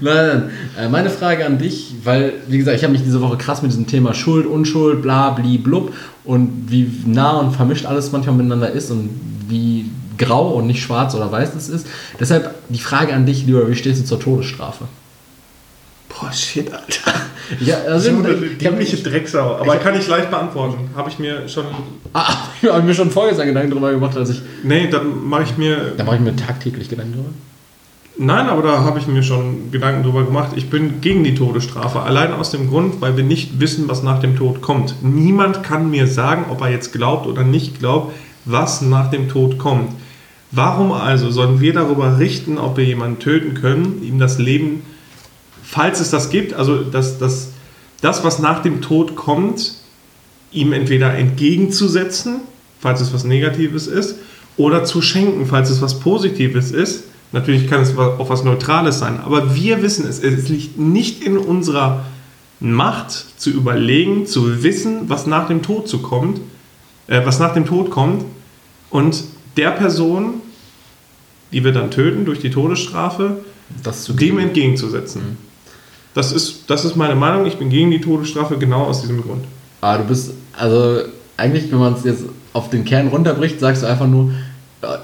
Nein, nein. Äh, meine Frage an dich, weil, wie gesagt, ich habe mich diese Woche krass mit diesem Thema Schuld, Unschuld, bla, bli, blub und wie nah und vermischt alles manchmal miteinander ist und wie grau und nicht schwarz oder weiß es ist. Deshalb die Frage an dich, lieber, wie stehst du zur Todesstrafe? Boah, shit, Alter. Ja, also, So eine ich habe dämliche Drecksau. Aber kann ich leicht beantworten. Habe ich mir schon. ah, ich hab mir schon vorgestern Gedanken darüber gemacht, als ich. Nee, dann mache ich mir. Da mache ich mir tagtäglich Gedanken drüber. Nein, aber da habe ich mir schon Gedanken drüber gemacht. Ich bin gegen die Todesstrafe. Allein aus dem Grund, weil wir nicht wissen, was nach dem Tod kommt. Niemand kann mir sagen, ob er jetzt glaubt oder nicht glaubt, was nach dem Tod kommt. Warum also sollen wir darüber richten, ob wir jemanden töten können, ihm das Leben, falls es das gibt, also das, das, das was nach dem Tod kommt, ihm entweder entgegenzusetzen, falls es was Negatives ist, oder zu schenken, falls es was Positives ist. Natürlich kann es auch was Neutrales sein, aber wir wissen es. Es liegt nicht in unserer Macht zu überlegen, zu wissen, was nach dem Tod zu kommt, äh, was nach dem Tod kommt und der Person, die wir dann töten durch die Todesstrafe, dem entgegenzusetzen. Mhm. Das ist, das ist meine Meinung. Ich bin gegen die Todesstrafe genau aus diesem Grund. Aber du bist, also eigentlich, wenn man es jetzt auf den Kern runterbricht, sagst du einfach nur,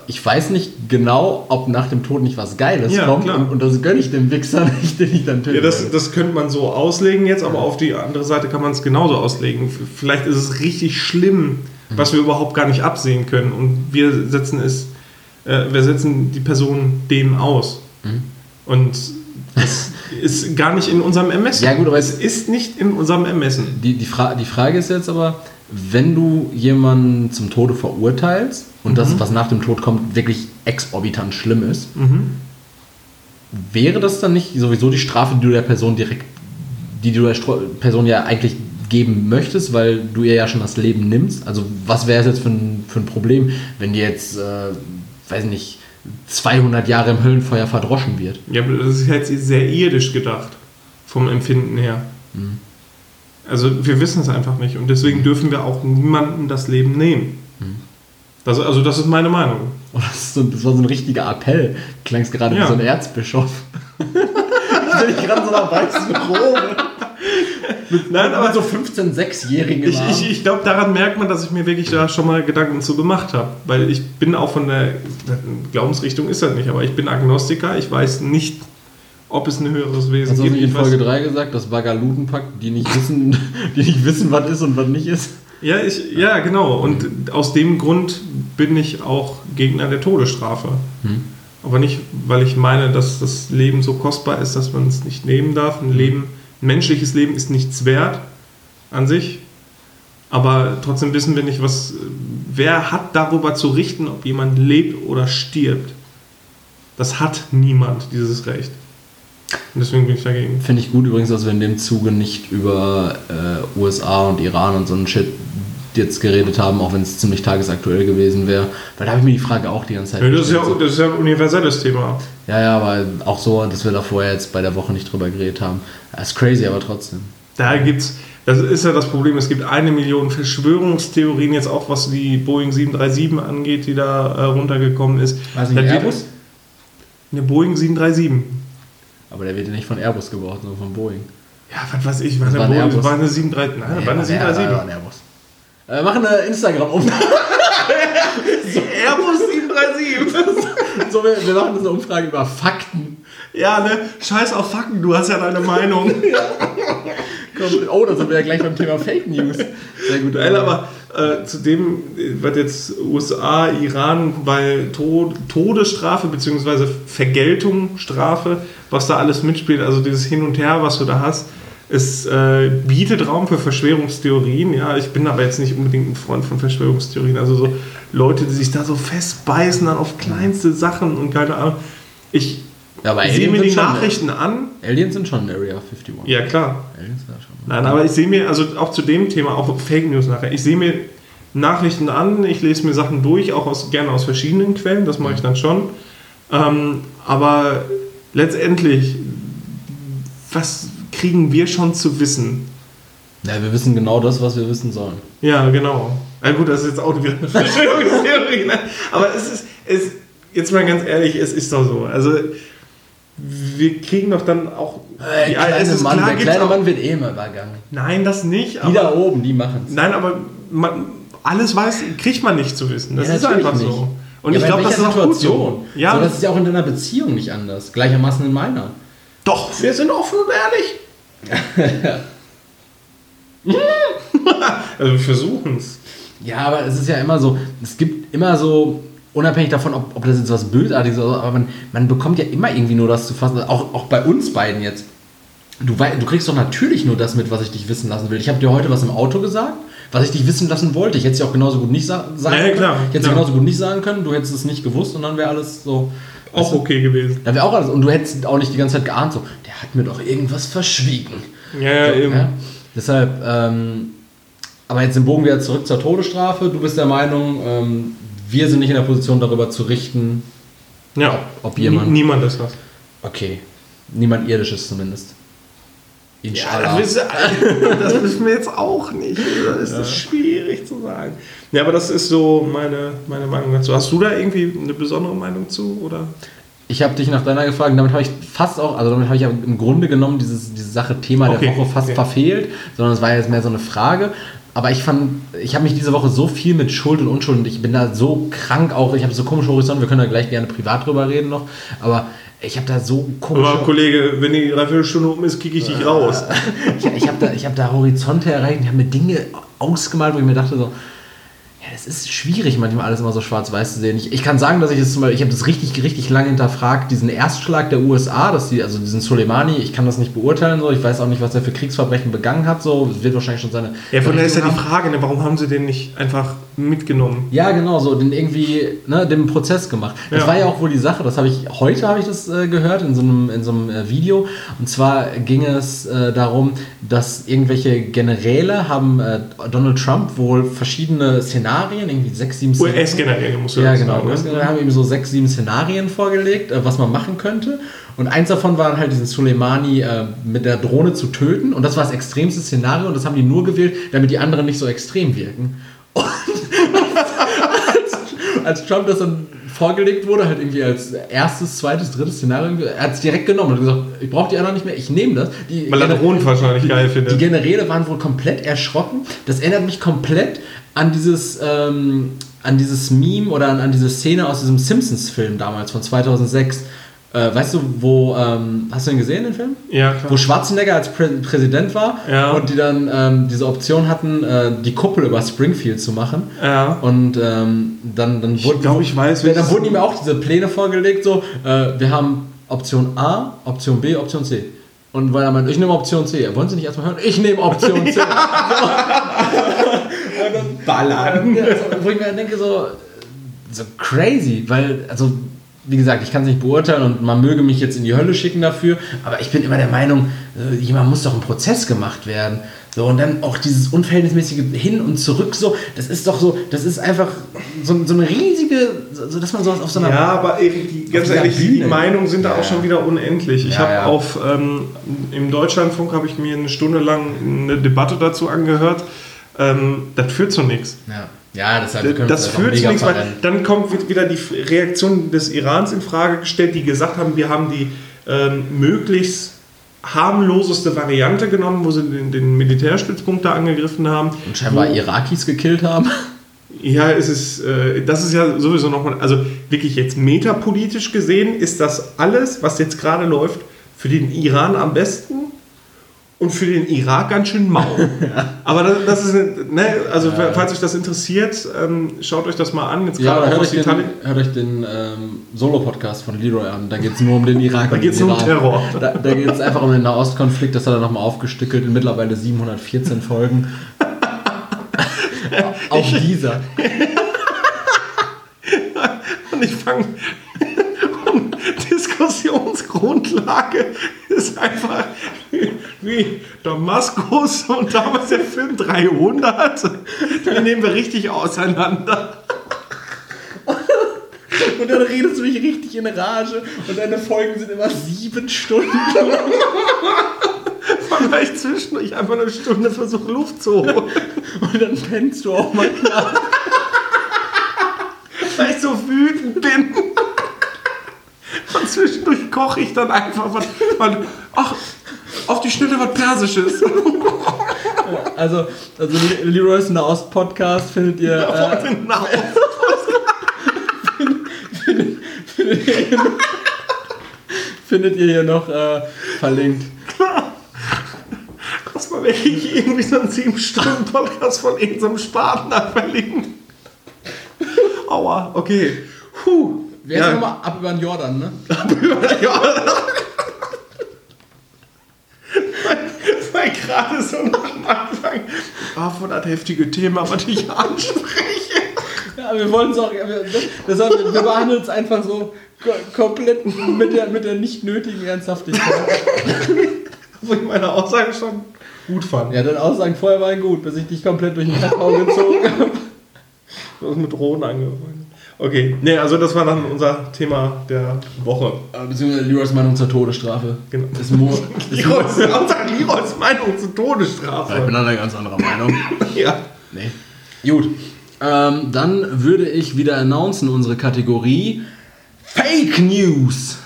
ich weiß nicht genau, ob nach dem Tod nicht was Geiles ja, kommt und, und, das gönne ich dem Wichser nicht, den ich dann töte. Ja, das, das könnte man so auslegen jetzt, aber auf die andere Seite kann man es genauso auslegen. Vielleicht ist es richtig schlimm, mhm. was wir überhaupt gar nicht absehen können und wir setzen es, äh, wir setzen die Person dem aus. Mhm. Und das ist gar nicht in unserem Ermessen. Ja gut, aber es ist nicht in unserem Ermessen. Die, die, Fra die Frage ist jetzt aber, wenn du jemanden zum Tode verurteilst und mhm. das, was nach dem Tod kommt, wirklich exorbitant schlimm ist, mhm. wäre das dann nicht sowieso die Strafe, die du der Person direkt, die du der Person ja eigentlich geben möchtest, weil du ihr ja schon das Leben nimmst? Also was wäre es jetzt für ein, für ein Problem, wenn die jetzt, äh, weiß nicht, 200 Jahre im Höllenfeuer verdroschen wird? Ja, aber das ist halt sehr irdisch gedacht, vom Empfinden her. Mhm. Also wir wissen es einfach nicht und deswegen dürfen wir auch niemandem das Leben nehmen. Mhm. Das, also das ist meine Meinung. Oh, das, so, das, war so ein richtiger Appell. Klangst gerade ja. wie so ein Erzbischof. ich bin gerade so einer weißen Robe. Mit, Nein, aber so 15-, 6-Jährigen. Ich, ich, ich glaube, daran merkt man, dass ich mir wirklich da schon mal Gedanken zu gemacht habe. Weil ich bin auch von der Glaubensrichtung ist das nicht, aber ich bin Agnostiker. Ich weiß nicht, ob es ein höheres Wesen gibt. Hast du in Folge 3 gesagt, das Vagalutenpack, die nicht wissen, die nicht wissen, was ist und was nicht ist? Ja, ich, ja, genau. Und aus dem Grund bin ich auch Gegner der Todesstrafe. Hm. Aber nicht, weil ich meine, dass das Leben so kostbar ist, dass man es nicht nehmen darf. Ein Leben, menschliches Leben ist nichts wert an sich. Aber trotzdem wissen wir nicht, was, wer hat darüber zu richten, ob jemand lebt oder stirbt. Das hat niemand, dieses Recht. Und deswegen bin ich dagegen. Finde ich gut übrigens, dass wir in dem Zuge nicht über äh, USA und Iran und so einen Shit jetzt geredet haben, auch wenn es ziemlich tagesaktuell gewesen wäre. Weil da habe ich mir die Frage auch die ganze Zeit ja, das, ist ja, das ist ja ein universelles Thema. Ja, ja, aber auch so, dass wir da vorher jetzt bei der Woche nicht drüber geredet haben. Das ist crazy, aber trotzdem. Da gibt's, das ist ja das Problem, es gibt eine Million Verschwörungstheorien, jetzt auch was die Boeing 737 angeht, die da äh, runtergekommen ist. Was nicht Airbus? Eine Boeing 737. Aber der wird ja nicht von Airbus gebaut, sondern von Boeing. Ja, was weiß ich, war, eine, Boeing, war eine 737. Nein, nee, war eine 737. War ein Airbus. Äh, machen eine Instagram um. so. Airbus 737. so, wir, wir machen eine Umfrage über Fakten. Ja, ne? Scheiß auf Fakten, du hast ja deine Meinung. ja. oh, da sind wir ja gleich beim Thema Fake News. Sehr gut. Nein, aber äh, zu dem, was jetzt USA, Iran, weil Tod, Todesstrafe bzw. Vergeltung, Strafe, was da alles mitspielt, also dieses Hin und Her, was du da hast, es äh, bietet Raum für Verschwörungstheorien. Ja, ich bin aber jetzt nicht unbedingt ein Freund von Verschwörungstheorien. Also so Leute, die sich da so festbeißen dann auf kleinste Sachen und keine Ahnung. Ich ja, sehe mir die Nachrichten schon, an. Aliens sind schon in Area 51. Ja, klar. Aliens ja schon. Nein, aber ich sehe mir, also auch zu dem Thema, auch Fake News nachher, ich sehe mir Nachrichten an, ich lese mir Sachen durch, auch aus, gerne aus verschiedenen Quellen, das mache ich dann schon. Ähm, aber letztendlich, was kriegen wir schon zu wissen? Ja, wir wissen genau das, was wir wissen sollen. Ja, genau. Ja, gut, das ist jetzt auch wieder eine Verschwörungstheorie. ne? Aber es ist, es, jetzt mal ganz ehrlich, es ist doch so. Also, wir kriegen doch dann auch. Äh, ja, es ist Mann, klar, der kleine Mann wird eh immer übergangen. Nein, das nicht. Die da oben, die machen es. Nein, aber man, alles weiß, kriegt man nicht zu wissen. Das ja, ist einfach nicht. so. Und ja, ich glaube, das ist auch gut so. Ja. So, das ist ja auch in deiner Beziehung nicht anders. Gleichermaßen in meiner. Doch, wir sind offen und ehrlich. also wir versuchen es. Ja, aber es ist ja immer so, es gibt immer so unabhängig davon, ob, ob das jetzt was Bösartiges ist, aber man, man bekommt ja immer irgendwie nur das zu fassen, auch, auch bei uns beiden jetzt. Du, du kriegst doch natürlich nur das mit, was ich dich wissen lassen will. Ich habe dir heute was im Auto gesagt, was ich dich wissen lassen wollte. Ich hätte es dir auch genauso gut nicht sa sagen Ja, ja, klar, können. Ich hätte es genauso gut nicht sagen können. Du hättest es nicht gewusst und dann wäre alles so. Auch weißt du, okay gewesen. Dann wäre auch alles. Und du hättest auch nicht die ganze Zeit geahnt, so, der hat mir doch irgendwas verschwiegen. Ja, ja, eben. Ja? Deshalb, ähm, aber jetzt den Bogen wieder zurück zur Todesstrafe. Du bist der Meinung, ähm, wir sind nicht in der Position, darüber zu richten. Ja. Ob jemand- Nie- Niemand ist das. Okay. Niemand irdisches zumindest. Inshallah. das, wissen, das wissen wir jetzt auch nicht. Da ist das schwierig zu sagen. Ja, aber das ist so meine, meine Meinung dazu. Hast du da irgendwie eine besondere Meinung zu? Oder? Ich habe dich nach deiner gefragt, damit habe ich fast auch, also damit habe ich ja im Grunde genommen dieses, diese Sache Thema Okay, der Woche fast okay. verfehlt, sondern es war jetzt mehr so eine Frage. Aber ich fand, ich habe mich diese Woche so viel mit Schuld und Unschuld und ich bin da so krank auch, ich habe so komische Horizonte, wir können da gleich gerne privat drüber reden noch, aber ich habe da so komische... Aber Kollege, wenn die Dreiviertelstunde um ist, kicke ich dich raus. ich ich habe da, ich hab da Horizonte erreicht ich habe mir Dinge ausgemalt, wo ich mir dachte so, das ist schwierig, manchmal alles immer so schwarz-weiß zu sehen. Ich, ich kann sagen, dass ich es zum Beispiel, ich habe das richtig, richtig lange hinterfragt, diesen Erstschlag der USA, dass die, also diesen Soleimani, ich kann das nicht beurteilen, so, ich weiß auch nicht, was er für Kriegsverbrechen begangen hat, so, es wird wahrscheinlich schon seine. Ja, von daher ist ja die. Frage, ne, warum haben sie den nicht einfach mitgenommen? Ja, genau, so den irgendwie, ne, dem Prozess gemacht. Das Ja. war ja auch wohl die Sache, das habe ich, heute habe ich das äh, gehört in so einem, in so einem äh, Video. Und zwar ging es äh, darum, dass irgendwelche Generäle haben äh, Donald Trump wohl verschiedene Szenarien, irgendwie sechs, sieben Szenarien. US-Generäle, musst du Ja, genau. sagen, ne? US-Generäle haben eben so sechs, sieben Szenarien vorgelegt, äh, was man machen könnte. Und eins davon war halt diesen Soleimani äh, mit der Drohne zu töten. Und das war das extremste Szenario. Und das haben die nur gewählt, damit die anderen nicht so extrem wirken. Und als, als Trump das dann vorgelegt wurde, halt irgendwie als erstes, zweites, drittes Szenario, er hat es direkt genommen und hat gesagt, ich brauche die anderen nicht mehr, ich nehme das. Die Weil er Drohnen wahrscheinlich geil die findet. Generäle waren wohl komplett erschrocken. Das erinnert mich komplett an dieses, ähm, an dieses Meme oder an, an diese Szene aus diesem Simpsons-Film damals von 2006. Äh, weißt du, wo, ähm, hast du den gesehen, den Film? Ja, klar. Wo Schwarzenegger als Prä Präsident war Ja. und die dann ähm, diese Option hatten, äh, die Kuppel über Springfield zu machen. Ja. Und ähm, dann, dann wurden, glaub, ich weiß, dann welches- wurden ihm auch diese Pläne vorgelegt, so, äh, wir haben Option A, Option B, Option C. Und weil er meint, ich nehme Option C. Wollen Sie nicht erstmal hören? Ich nehme Option C. Ballern. Ja, also, wo ich mir denke, so, so crazy, weil, also, wie gesagt, ich kann es nicht beurteilen und man möge mich jetzt in die Hölle schicken dafür, aber ich bin immer der Meinung, äh, jemand muss doch ein Prozess gemacht werden. So, und dann auch dieses unverhältnismäßige Hin und Zurück, so, das ist doch so, das ist einfach so, so eine riesige, so, dass man sowas auf so einer. Ja, aber Erik, die, ganz ehrlich, die Bühne. Meinungen sind da Ja. auch schon wieder unendlich. Ich Ja, habe ja. auf ähm, im Deutschlandfunk habe ich mir eine Stunde lang eine Debatte dazu angehört. Ähm, das führt zu nichts. Ja, ja deshalb können Das führt zu nichts, dann kommt wieder die Reaktion des Irans in Frage gestellt, die gesagt haben, wir haben die ähm, möglichst harmloseste Variante genommen, wo sie den, den Militärstützpunkt da angegriffen haben. Und scheinbar wo, Irakis gekillt haben. Ja, es ist, äh, das ist ja sowieso nochmal, also wirklich jetzt metapolitisch gesehen, ist das alles, was jetzt gerade läuft, für den Iran am besten und für den Irak ganz schön mau. Aber das, das ist, ne, also falls euch das interessiert, ähm, schaut euch das mal an. Jetzt Ja, hört euch den, hört euch den ähm, Solo-Podcast von Leroy an. Da geht es nur um den Irak. Da geht's den nur um. Terror. Da, da geht es einfach um den Nahostkonflikt. Das hat er nochmal aufgestückelt in mittlerweile 714 Folgen. Auch dieser. Und ich fange. Und Diskussionsgrundlage ist einfach wie, Damaskus und damals der Film 300. Die nehmen wir richtig auseinander. Und dann redest du dich richtig in Rage. Und deine Folgen sind immer sieben Stunden. Weil ich zwischendurch einfach eine Stunde versuche, Luft zu holen. Und dann pennst du auch mal knapp. Weil ich so wütend bin. Und zwischendurch koche ich dann einfach was. was ach, auf die Schnelle was Persisches. Also, also Leroy's Nahost-Podcast findet ihr. Äh, Genau. findet, ihr hier noch, findet ihr hier noch äh, verlinkt. Das war wirklich irgendwie so ein 7-Stunden-Podcast von irgendeinem Spaten verlinken. Aua, okay. Puh. Wir Ja. jetzt nochmal ab über den Jordan, ne? ja. Weil gerade so am Anfang war von das heftige Thema, was ich anspreche. Ja, wir wollen es auch. Wir, deshalb, wir behandeln es einfach so ko komplett mit der, mit der nicht nötigen Ernsthaftigkeit. Wo ich meine Aussage schon gut fand. Ja, deine Aussagen vorher waren gut, bis ich dich komplett durch den Kakao gezogen habe. Du hast mit Drohnen angefangen. Okay, nee, also das war dann unser Thema der Woche. Beziehungsweise Leroys Meinung zur Todesstrafe. Genau. Ist Mo ist Leroys, unser Leroys Meinung zur ich Todesstrafe. bin einer ganz anderer Meinung. Ja. Nee. Gut. Ähm, dann würde ich wieder announcen unsere Kategorie Fake News.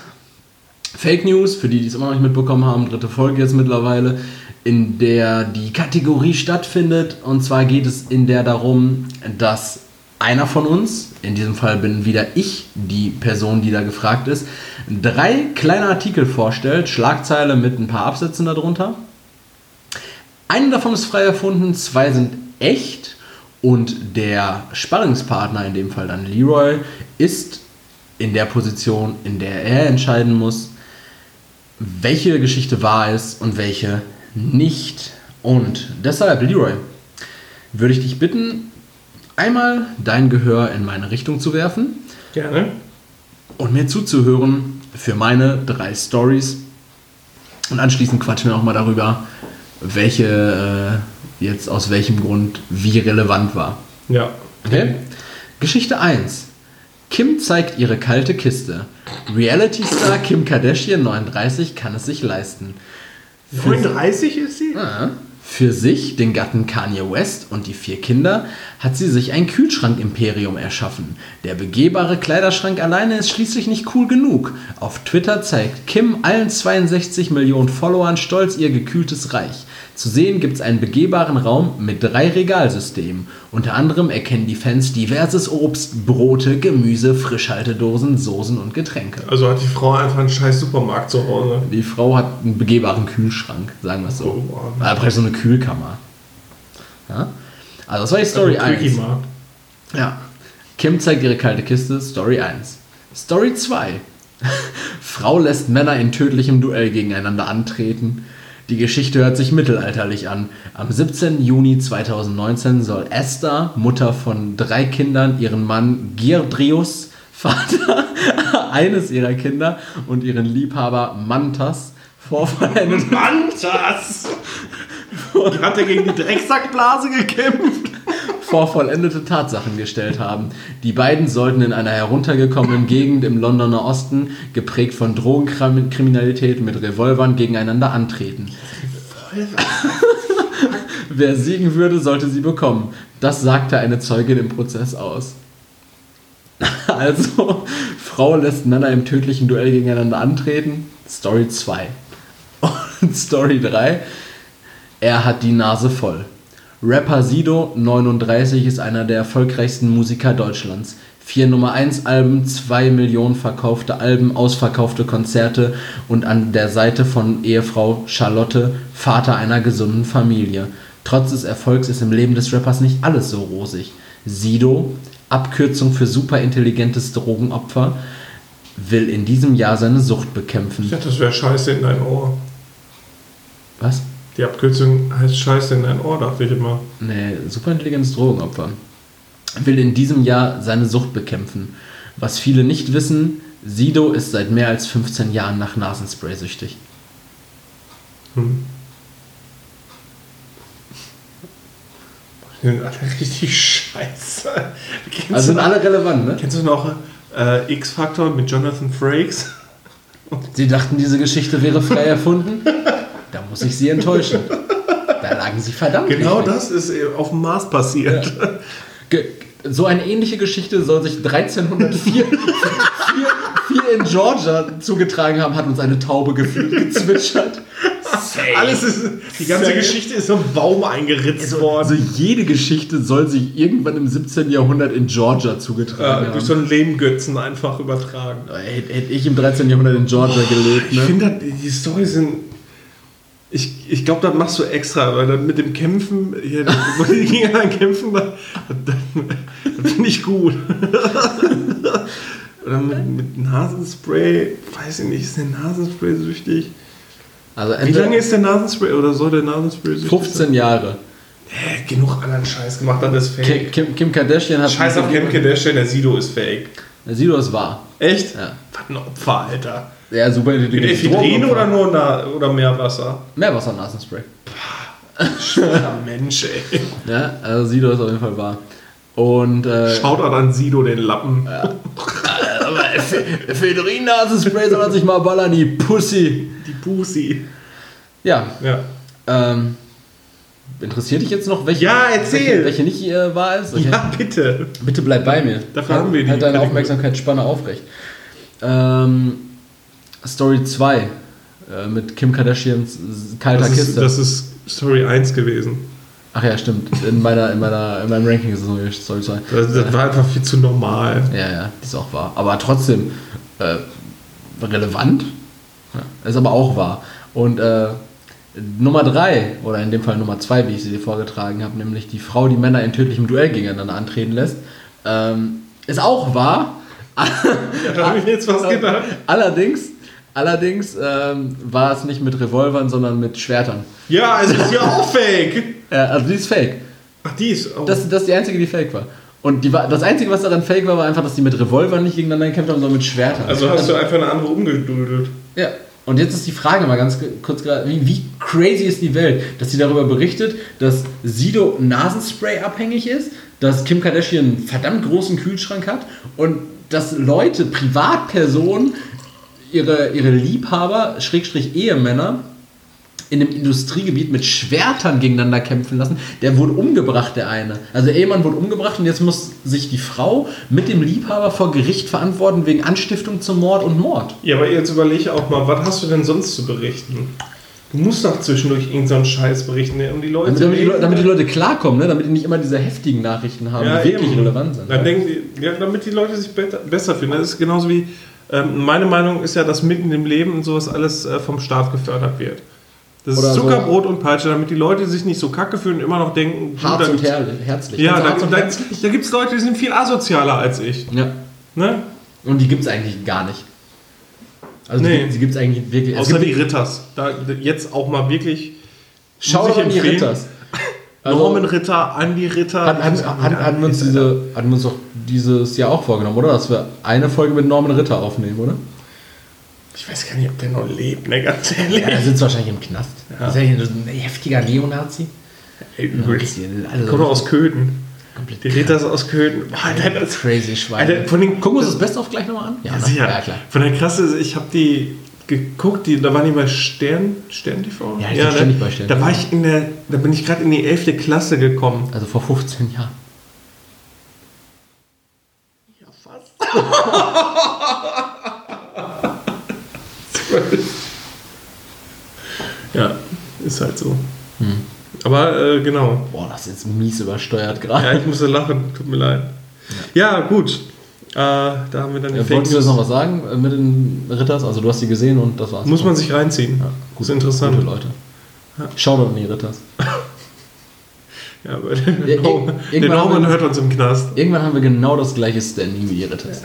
Fake News, für die, die es immer noch nicht mitbekommen haben, dritte Folge jetzt mittlerweile, in der die Kategorie stattfindet. Und zwar geht es in der darum, dass einer von uns, in diesem Fall bin wieder ich die Person, die da gefragt ist, drei kleine Artikel vorstellt, Schlagzeile mit ein paar Absätzen darunter. Eine davon ist frei erfunden, zwei sind echt und der Sparringspartner, in dem Fall dann Leroy, ist in der Position, in der er entscheiden muss, welche Geschichte wahr ist und welche nicht. Und deshalb, Leroy, würde ich dich bitten, einmal dein Gehör in meine Richtung zu werfen Gerne. und mir zuzuhören für meine drei Stories. Und anschließend quatschen wir auch mal darüber, welche äh, jetzt aus welchem Grund wie relevant war. Ja. Okay? Geschichte 1. Kim zeigt ihre kalte Kiste. Reality-Star Kim Kardashian 39 kann es sich leisten. 39 ist sie? Ah. Für sich, den Gatten Kanye West und die vier Kinder hat sie sich ein Kühlschrank-Imperium erschaffen. Der begehbare Kleiderschrank alleine ist schließlich nicht cool genug. Auf Twitter zeigt Kim allen 62 Millionen Followern stolz ihr gekühltes Reich. Zu sehen gibt es einen begehbaren Raum mit drei Regalsystemen. Unter anderem erkennen die Fans diverses Obst, Brote, Gemüse, Frischhaltedosen, Soßen und Getränke. Also hat die Frau einfach einen scheiß Supermarkt zu Hause. Die Frau hat einen begehbaren Kühlschrank, sagen wir es so. Oh, wow. Ah, praktisch so eine Kühlkammer. Ja? Also das war die Story Also 1. Quickie-Markt. Ja. Kim zeigt ihre kalte Kiste, Story 1. Story 2. Frau lässt Männer in tödlichem Duell gegeneinander antreten. Die Geschichte hört sich mittelalterlich an. Am 17. Juni 2019 soll Esther, Mutter von drei Kindern, ihren Mann Girdrius, Vater eines ihrer Kinder und ihren Liebhaber Mantas vor Mantas! Die hat er gegen die Drecksackblase gekämpft. Vor vollendete Tatsachen gestellt haben. Die beiden sollten in einer heruntergekommenen Gegend im Londoner Osten, geprägt von Drogenkriminalität mit Revolvern, gegeneinander antreten. Wer siegen würde, sollte sie bekommen. Das sagte eine Zeugin im Prozess aus. Also, Frau lässt Männer im tödlichen Duell gegeneinander antreten. Story 2. Und Story 3. Er hat die Nase voll. Rapper Sido, 39, ist einer der erfolgreichsten Musiker Deutschlands. Vier Nummer 1 Alben, zwei Millionen verkaufte Alben, ausverkaufte Konzerte und an der Seite von Ehefrau Charlotte, Vater einer gesunden Familie. Trotz des Erfolgs ist im Leben des Rappers nicht alles so rosig. Sido, Abkürzung für superintelligentes Drogenopfer, will in diesem Jahr seine Sucht bekämpfen. Ich dachte, das wäre Scheiße in dein Ohr. Was? Die Abkürzung heißt Scheiße in dein Ohr, dachte ich immer. Nee, superintelligentes Drogenopfer. Will in diesem Jahr seine Sucht bekämpfen. Was viele nicht wissen, Sido ist seit mehr als 15 Jahren nach Nasenspray süchtig. Hm. Die sind alle richtig scheiße. Kennst, Also sind alle relevant, ne? kennst du noch äh, X-Factor mit Jonathan Frakes? Sie dachten, diese Geschichte wäre frei erfunden? Da muss ich Sie enttäuschen. Da lagen Sie verdammt Genau richtig. das ist äh, auf dem Mars passiert. Ge so eine ähnliche Geschichte soll sich 1304 vier, vier in Georgia zugetragen haben, hat uns eine Taube gefühlt gezwitschert. Alles ist, die ganze Safe. Geschichte ist so ein Baum eingeritzt worden. Also jede Geschichte soll sich irgendwann im 17. Jahrhundert in Georgia zugetragen Äh, durch haben. so einen Lehmgötzen einfach übertragen. Hätte ich im 13. Jahrhundert in Georgia gelebt, Ich ne? finde, die Storys sind. Ich, ich glaube, das machst du extra, weil dann mit dem Kämpfen, hier, wo die gegeneinander kämpfen, das, das, das finde ich gut. Oder mit, mit Nasenspray, weiß ich nicht, ist der Nasenspray süchtig? Also Wie lange ist der Nasenspray oder soll der Nasenspray süchtig 15 Jahre. Hä, genug anderen Scheiß gemacht, dann ist fake. Kim, Kim Kardashian hat. Scheiß auf Kim Kardashian, der Sido ist fake. Der Sido ist wahr. Echt? Ja. Was ein Opfer, Alter. Ja, super Mit. Ephedrin oder nur Na oder Meerwasser? Meerwasser-Nasenspray. Schwerer Mensch, ey. Ja, also Sido ist auf jeden Fall wahr. Und. Äh, Schaut an Sido den Lappen. aber Ephedrin-Nasenspray soll er sich mal ballern, die Pussy. Die Pussy. Ja, Ja. ähm. Interessiert dich jetzt noch, welche, Ja, erzähl. welche, welche nicht äh, wahr ist? Okay. Ja, bitte. Bitte bleib bei mir. Dafür haben wir die Halt deine. Aufmerksamkeitsspanne aufrecht. Ähm, Story 2 äh, mit Kim Kardashians kalter Das ist, Kiste. das ist Story 1 gewesen. Ach ja, stimmt. In, meiner, in, meiner, in meinem Ranking ist es nur Story 2. Das, das war einfach viel zu normal. Ja, ja, die ist auch wahr. Aber trotzdem äh, relevant. Ja, ist aber auch wahr. Und äh, Nummer 3, oder in dem Fall Nummer 2, wie ich sie dir vorgetragen habe, nämlich die Frau, die Männer in tödlichem Duell gegeneinander antreten lässt, ähm, ist auch wahr. Da habe ich mir jetzt was gedacht. Allerdings, allerdings ähm, war es nicht mit Revolvern, sondern mit Schwertern. Ja, es ist ja auch fake. Äh, also die ist fake. Ach, die ist. Oh. Das, das ist die einzige, die fake war. Und die war, das Einzige, was daran fake war, war einfach, dass die mit Revolvern nicht gegeneinander gekämpft haben, sondern mit Schwertern. also hast du einfach eine andere umgeduldet. Ja. Und jetzt ist die Frage mal ganz kurz gerade, wie, wie crazy ist die Welt, dass sie darüber berichtet, dass Sido Nasenspray abhängig ist, dass Kim Kardashian einen verdammt großen Kühlschrank hat und dass Leute, Privatpersonen, ihre, ihre Liebhaber, Schrägstrich Ehemänner, in einem Industriegebiet mit Schwertern gegeneinander kämpfen lassen. Der wurde umgebracht, der eine. Also der Ehemann wurde umgebracht und jetzt muss sich die Frau mit dem Liebhaber vor Gericht verantworten wegen Anstiftung zum Mord und Mord. Ja, aber jetzt überlege auch mal, was hast du denn sonst zu berichten? Du musst doch zwischendurch irgendeinen so Scheiß berichten, ne, um die Leute Damit, damit, die, Leute- damit die Leute klarkommen, ne? damit die nicht immer diese heftigen Nachrichten haben, ja, die wirklich eben. relevant sind. Dann denken die, ja, damit die Leute sich better, besser fühlen. Das ist genauso wie, ähm, meine Meinung ist ja, dass mitten im Leben und sowas alles äh, vom Staat gefördert wird. Das Oder ist so- Zuckerbrot und Peitsche, damit die Leute sich nicht so kacke fühlen und immer noch denken, Hart da und her herzlich. Ja, da, und da, herzlich. da gibt es Leute, die sind viel asozialer als ich. ja. Ne? Und die gibt es eigentlich gar nicht. Also Nee. die, die gibt es eigentlich wirklich. Außer die Ritters. Da, jetzt auch mal wirklich. Schau doch an die. Ritters. Also- Norman Ritter, Andi Ritter. Hat, hat, hat, hatten, wir uns diese, hatten uns doch dieses Jahr auch vorgenommen, oder? Dass wir eine Folge mit Norman Ritter aufnehmen, oder? Ich weiß gar nicht, ob der noch lebt, ne, ganz ehrlich. Ja, er sitzt wahrscheinlich im Knast. Ja. Ist er hier so ein heftiger Neonazi? Ey, Ja, übel. bisschen, also Kommt doch aus Köthen. komplett Die Ritters aus Köthen. Boah, Alter, das, crazy Schwein. Alter, von den- Gucken wir uns das Beste auf gleich nochmal an? ja, ne? sicher. Ja, klar. Von der Krasse, ich habe die geguckt, die, da waren die bei Stern, Stern TV? Ja, ich bin ständig bei Stern Da war ich in der, da bin ich gerade in die 11. Klasse gekommen. Also vor 15 Jahren. Ja, fast. ja, ist halt so. Hm. Aber äh, genau. Boah, das ist jetzt mies übersteuert gerade. Ja, ich musste lachen, tut mir leid. Ja, gut. Äh, da haben wir dann die Ja, wolltest du jetzt noch was sagen äh, mit den Ritters? Also du hast die gesehen und das war's. Muss man sich reinziehen. ja, ist interessant. Gute Leute. Shoutout an die Ritters. Ja, aber der, Ja, Norman, wir- hört uns im Knast. Irgendwann haben wir genau das gleiche Standing wie die Ritters.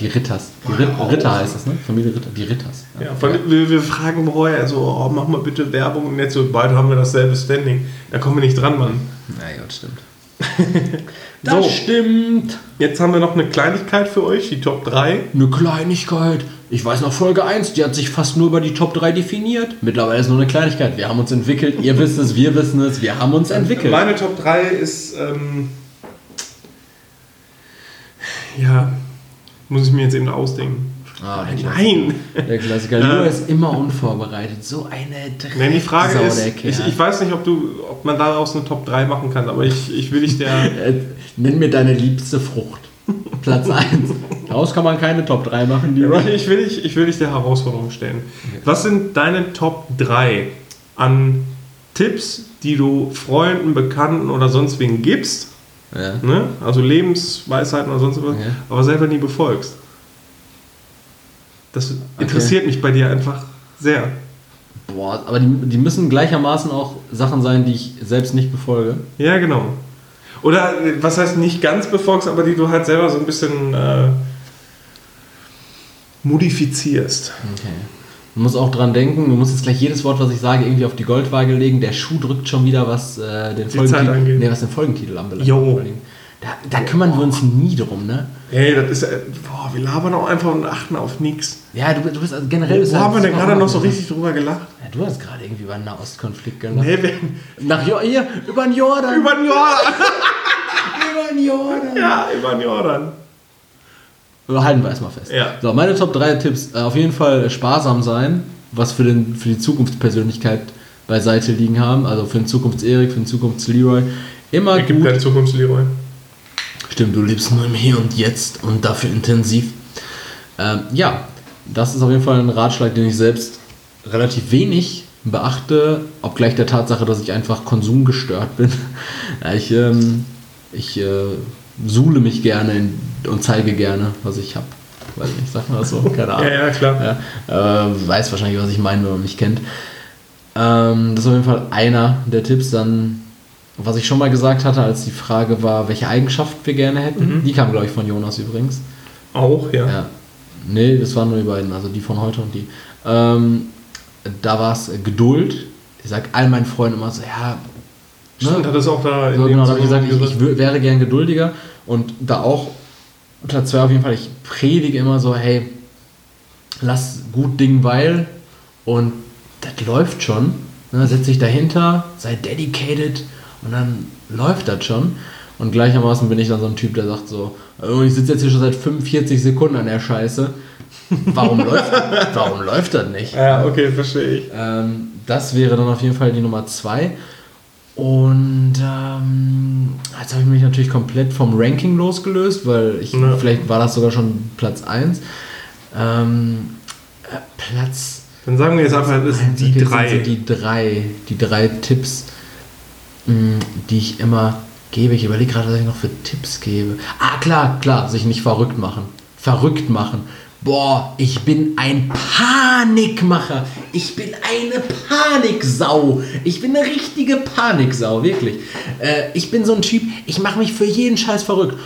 Die Ritters. Die Rit Wow. Ritter heißt das, ne? Familie Ritter. Die Ritters. Ja, von, Wir, wir fragen vorher so, oh, mach mal bitte Werbung und jetzt so, beide haben wir dasselbe Standing. Da kommen wir nicht dran, Mann. Na ja, das stimmt. So. Das stimmt. Jetzt haben wir noch eine Kleinigkeit für euch, die Top 3. Eine Kleinigkeit. Ich weiß noch Folge 1, die hat sich fast nur über die Top 3 definiert. Mittlerweile ist nur eine Kleinigkeit. Wir haben uns entwickelt, ihr wisst es, wir wissen es, wir haben uns entwickelt. Meine Top 3 ist, ähm, ja, muss ich mir jetzt eben ausdenken. Ah, Klassiker. Nein! Der Klassiker. Ja. Leo ist immer unvorbereitet. So eine Drecksau, Nein, die Frage ist, der ich, ich weiß nicht, ob, du, ob man daraus eine Top 3 machen kann, aber ich, ich will dich der... Äh, Nenn mir deine liebste Frucht. Platz 1. Daraus kann man keine Top 3 machen, die ich, will dich, ich will dich der Herausforderung stellen. Was sind deine Top 3 an Tipps, die du Freunden, Bekannten oder sonst wen gibst? Ja. Ne? Also Lebensweisheiten oder sonst was, Ja. aber selber nie befolgst. Das interessiert mich bei dir einfach sehr. Boah, aber die, die müssen gleichermaßen auch Sachen sein, die ich selbst nicht befolge. Ja, genau. Oder was heißt nicht ganz befolgst, aber die du halt selber so ein bisschen äh, modifizierst. Okay. Du musst auch dran denken, du musst jetzt gleich jedes Wort, was ich sage, irgendwie auf die Goldwaage legen. Der Schuh drückt schon wieder, was, äh, den. Folgentitel, nee, was den Folgentitel anbelangt. Jo. Da, da kümmern wir uns nie drum, ne? Hey, das ist, boah, wir labern auch einfach und achten auf nichts. Ja, du, du bist also generell... Wo halt- haben wir denn gerade noch so richtig drüber gelacht? Ja, du hast gerade irgendwie über einen Nahostkonflikt gelacht. Nee, wir, Nach jo hier, über den Jordan. über den Jordan. über den Jordan. ja, über den Jordan. Halten wir erstmal fest. Ja. So, meine Top 3 Tipps. Äh, Auf jeden Fall sparsam sein, was für, den, für die Zukunftspersönlichkeit beiseite liegen haben. Also für den Zukunfts-Erik, für den Zukunfts-Leroy. Immer Er gibt gut. Zukunftsleroy. Stimmt, du lebst nur im Hier und Jetzt und dafür intensiv. Ähm, ja, das ist auf jeden Fall ein Ratschlag, den ich selbst relativ wenig beachte, obgleich der Tatsache, dass ich einfach konsumgestört bin. Ich ähm, ich äh, suhle mich gerne in, und zeige gerne, was ich habe. Weiß nicht, sagt man das so? Keine Ahnung. Ja, ja, klar. Ja, äh, weiß wahrscheinlich, was ich meine, wenn man mich kennt. Ähm, das ist auf jeden Fall einer der Tipps. Dann, was ich schon mal gesagt hatte, als die Frage war, welche Eigenschaft wir gerne hätten. Mhm. Die kam, glaube ich, von Jonas übrigens. Auch, ja. Ja. Nee, das waren nur die beiden, also die von heute und die. Ähm, da war es Geduld. Ich sag all meinen Freunden immer so, ja. Stimmt, hat es auch da in So, genau, da habe ich gesagt, ich, ich wäre gern geduldiger und da auch Platz 2 auf jeden Fall, ich predige immer so, hey, lass gut Ding weil und das läuft schon. Ne, setz dich dahinter, sei dedicated und dann läuft das schon. Und gleichermaßen bin ich dann so ein Typ, der sagt so, oh, ich sitze jetzt hier schon seit 45 Sekunden an der Scheiße. Warum läuft, warum läuft das nicht? Ja, okay, verstehe ich. Ähm, das wäre dann auf jeden Fall die Nummer zwei. Und ähm, jetzt habe ich mich natürlich komplett vom Ranking losgelöst, weil ich, Ja. vielleicht war das sogar schon Platz 1. Ähm, äh, Platz Dann sagen wir jetzt einfach, das sind die drei. Sind so die drei, die drei Tipps, die ich immer gebe. Ich überlege gerade, was ich noch für Tipps gebe. Ah, klar, klar, sich nicht verrückt machen. Verrückt machen. Boah, ich bin ein Panikmacher. Ich bin eine Paniksau. Ich bin eine richtige Paniksau, wirklich. Äh, ich bin so ein Typ, ich mache mich für jeden Scheiß verrückt.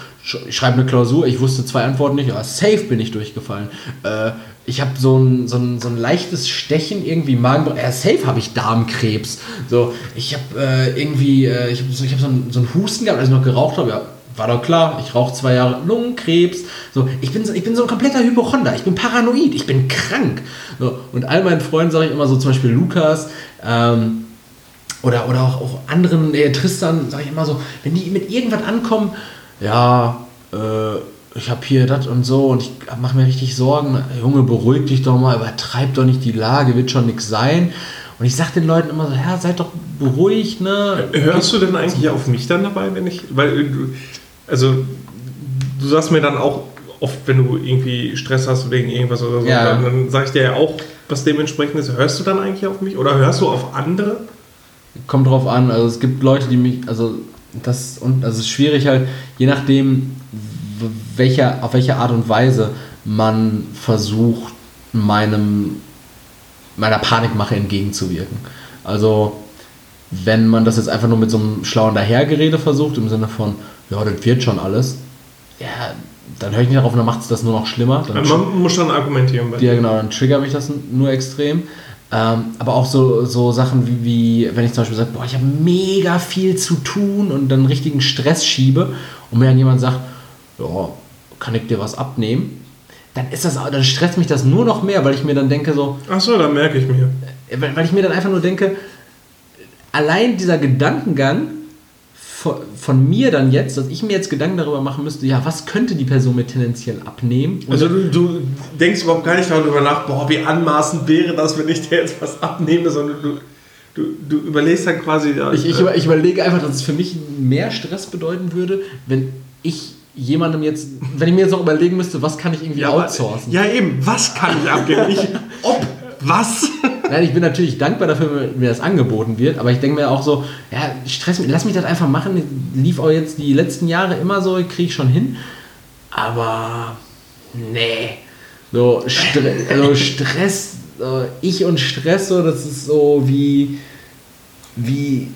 Ich schreibe eine Klausur, ich wusste zwei Antworten nicht, aber safe bin ich durchgefallen. Äh, ich habe so ein, so, ein, so ein leichtes Stechen irgendwie Magen. Ja, safe habe ich Darmkrebs. So, ich habe äh, irgendwie, äh, ich habe so, hab so, einen, so einen Husten gehabt, als ich noch geraucht habe. Ja, war doch klar, ich rauche zwei Jahre Lungenkrebs. So, ich bin so, ich bin so ein kompletter Hypochonder. Ich bin paranoid, ich bin krank. So, und all meinen Freunden sage ich immer so, zum Beispiel Lukas, ähm, oder, oder auch, auch anderen, äh, Tristan, sage ich immer so, wenn die mit irgendwas ankommen, ja, äh, ich habe hier das und so und ich mache mir richtig Sorgen. Junge, beruhig dich doch mal, übertreib doch nicht die Lage, wird schon nichts sein. Und ich sage den Leuten immer so, ja, seid doch beruhigt, ne? Hörst du denn eigentlich auf mich dann dabei, wenn ich, weil du, also du sagst mir dann auch oft, wenn du irgendwie Stress hast wegen irgendwas oder so, Ja. dann, dann sage ich dir ja auch, was dementsprechend ist. Hörst du dann eigentlich auf mich oder hörst du auf andere? Kommt drauf an, also es gibt Leute, die mich, also das und also es ist schwierig halt, je nachdem, welcher, auf welche Art und Weise man versucht, meinem meiner Panikmache entgegenzuwirken. Also wenn man das jetzt einfach nur mit so einem schlauen Dahergerede versucht, im Sinne von, ja, das wird schon alles, ja, dann höre ich nicht darauf und dann macht es das nur noch schlimmer. Dann Man muss dann argumentieren. Bei ja, genau, dann triggert mich das nur extrem. Ähm, aber auch so, so Sachen wie, wie, wenn ich zum Beispiel sage, boah, ich habe mega viel zu tun und dann richtigen Stress schiebe und mir dann jemand sagt, ja, kann ich dir was abnehmen? Dann ist das, dann stresst mich das nur noch mehr, weil ich mir dann denke so, Ach so, dann merke ich mir. äh, weil, weil ich mir dann einfach nur denke, allein dieser Gedankengang von, von mir dann jetzt, dass ich mir jetzt Gedanken darüber machen müsste, ja, was könnte die Person mir tendenziell abnehmen? Also du, du denkst überhaupt gar nicht darüber nach, boah, wie anmaßend wäre das, wenn ich dir jetzt was abnehme, sondern du, du, du überlegst dann quasi... ja, Ich, ich, äh, über- ich überlege einfach, dass es für mich mehr Stress bedeuten würde, wenn ich jemandem jetzt, wenn ich mir jetzt noch überlegen müsste, was kann ich irgendwie aber- outsourcen. Ja, eben, was kann ich abgeben? Nicht ob, was? Nein, ich bin natürlich dankbar dafür, wenn mir das angeboten wird, aber ich denke mir auch so, ja, Stress, mich- lass mich das einfach machen. Lief auch jetzt die letzten Jahre immer so, kriege ich schon hin. Aber nee. So, Stre also Stress, ich und Stress, so, das ist so wie. wie.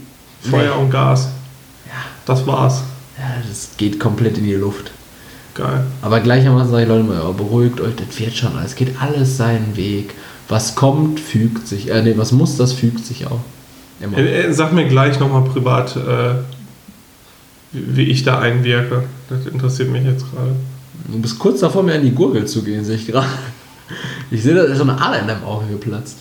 Feuer und Gas. Ja. Das war's. Das geht komplett in die Luft. Geil. Aber gleichermaßen sage ich Leute mal, beruhigt euch, das wird schon, es geht alles seinen Weg. Was kommt, fügt sich. Äh, nee, was muss, das fügt sich auch. Immer. Äh, äh, Sag mir gleich nochmal privat, äh, wie ich da einwirke. Das interessiert mich jetzt gerade. Du bist kurz davor, mir an die Gurgel zu gehen, sehe ich gerade. Ich sehe, da ist so eine Ader in deinem Auge geplatzt.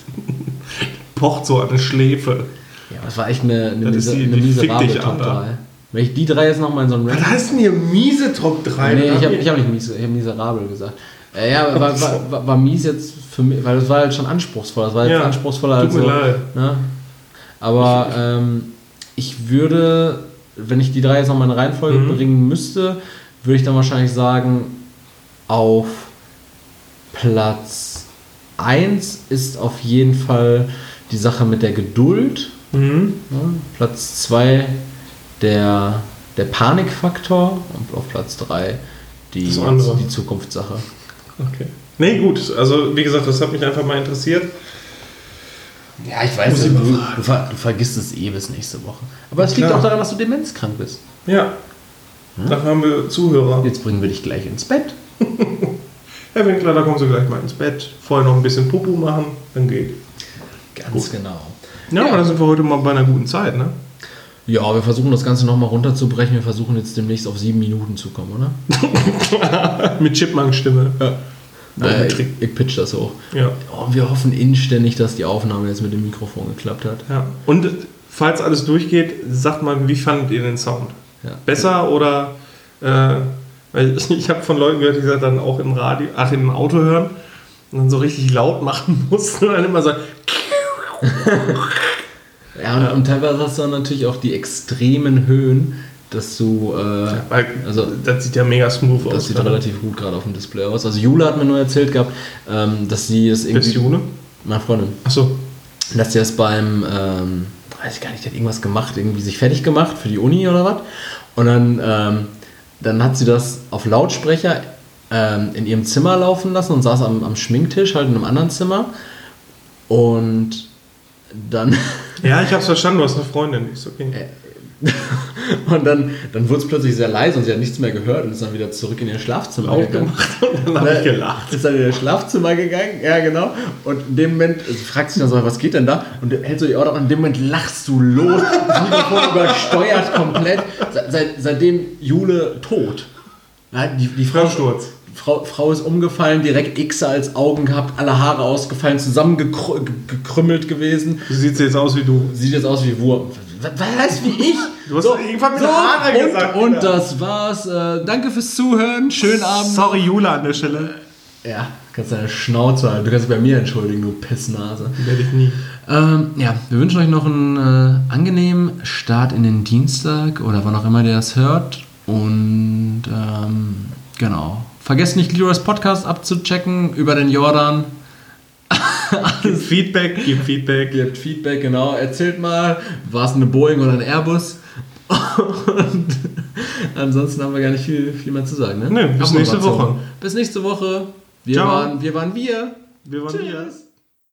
Pocht so an eine Schläfe. Ja, das war echt eine, eine, Das ist mise, die- eine miserable Top Alter. 3. Wenn ich die drei jetzt nochmal in so ein Was Ranking... heißt denn hier miese Top 3? Nee, ich habe ich hab nicht mies, ich hab miserabel gesagt. Äh, ja, war, war, war, war mies jetzt für mich, weil das war halt schon anspruchsvoll. Das war jetzt Ja, anspruchsvoller Tut als mir so, leid. Ne? Aber ähm, ich würde, wenn ich die drei jetzt nochmal in Reihenfolge Mhm. bringen müsste, würde ich dann wahrscheinlich sagen, auf Platz 1 ist auf jeden Fall die Sache mit der Geduld. Mhm. Ja, Platz 2 der, der Panikfaktor und auf Platz 3 die, die Zukunftssache. Okay. Nee, gut. Also, wie gesagt, das hat mich einfach mal interessiert. Ja, ich weiß, du, du, ver- du vergisst es eh bis nächste Woche. Aber es liegt auch daran, dass du demenzkrank bist. Ja. Dafür haben wir Zuhörer. Jetzt bringen wir dich gleich ins Bett. Herr Winkler, da kommen Sie gleich mal ins Bett. Vorher noch ein bisschen Pupu machen, dann geht. Ganz genau. Ja, Ja. aber da sind wir heute mal bei einer guten Zeit, ne? Ja, wir versuchen das Ganze nochmal runterzubrechen. Wir versuchen jetzt demnächst auf sieben Minuten zu kommen, oder? Mit Chipmunk-Stimme. Ja. Äh, ich, Trick. ich pitch das hoch. Ja. Oh, wir hoffen inständig, dass die Aufnahme jetzt mit dem Mikrofon geklappt hat. ja. Und falls alles durchgeht, sagt mal, wie fandet ihr den Sound? Ja. Besser oder. Äh, weil ich habe von Leuten gehört, die das dann auch im Radio, ach, im Auto hören und dann so richtig laut machen mussten und dann immer so. Ja, und, und teilweise hast du dann natürlich auch die extremen Höhen, dass du. Äh, Also- das sieht ja mega smooth das aus. sieht gerade. relativ gut gerade auf dem Display aus. Also Jule hat mir nur erzählt gehabt, ähm, dass sie das irgendwie. Bis June? Meine Freundin. Achso. Dass sie das beim, ähm, weiß ich gar nicht, die hat irgendwas gemacht, irgendwie sich fertig gemacht für die Uni oder was. Und dann, ähm, dann hat sie das auf Lautsprecher ähm, in ihrem Zimmer laufen lassen und saß am, am Schminktisch, halt in einem anderen Zimmer. Und dann, Ja, ich hab's verstanden, du hast eine Freundin. Ist okay. und dann, dann wurde es plötzlich sehr leise und sie hat nichts mehr gehört und ist dann wieder zurück in ihr Schlafzimmer Laut gegangen. und dann habe ich gelacht. Ist dann in ihr Schlafzimmer gegangen, ja genau. Und in dem Moment fragt sich dann so, was geht denn da? Und du hältst so die auf und in dem Moment lachst du los. Das Mikrofon übersteuert komplett. Se- Seit, seitdem Jule tot. Die, die Frau, Vollsturz. Frau, Frau ist umgefallen, direkt Xe als Augen gehabt, alle Haare ausgefallen, zusammengekrümmelt gewesen. Du siehst jetzt aus wie du. Sieht jetzt aus wie Wurm. Was, wie ich? Du hast irgendwann mit Haare und, gesagt, Und Alter. das war's. Äh, danke fürs Zuhören. Schönen Abend. Sorry, Jula an der Stelle. Ja, kannst deine Schnauze halten. Du kannst dich bei mir entschuldigen, du Pissnase. Werde ich nie. Ähm, ja, wir wünschen euch noch einen äh, angenehmen Start in den Dienstag oder wann auch immer ihr das hört. Und ähm, genau. Vergesst nicht, Leroy's Podcast abzuchecken über den Jordan. Gib Feedback, gib Feedback. Gebt Feedback, genau. Erzählt mal, war es eine Boeing oder ein Airbus? Und ansonsten haben wir gar nicht viel, viel mehr zu sagen. Ne? Nee, bis nächste. Woche. Bis nächste Woche. Wir, Ciao. waren, wir waren wir. Wir waren hier.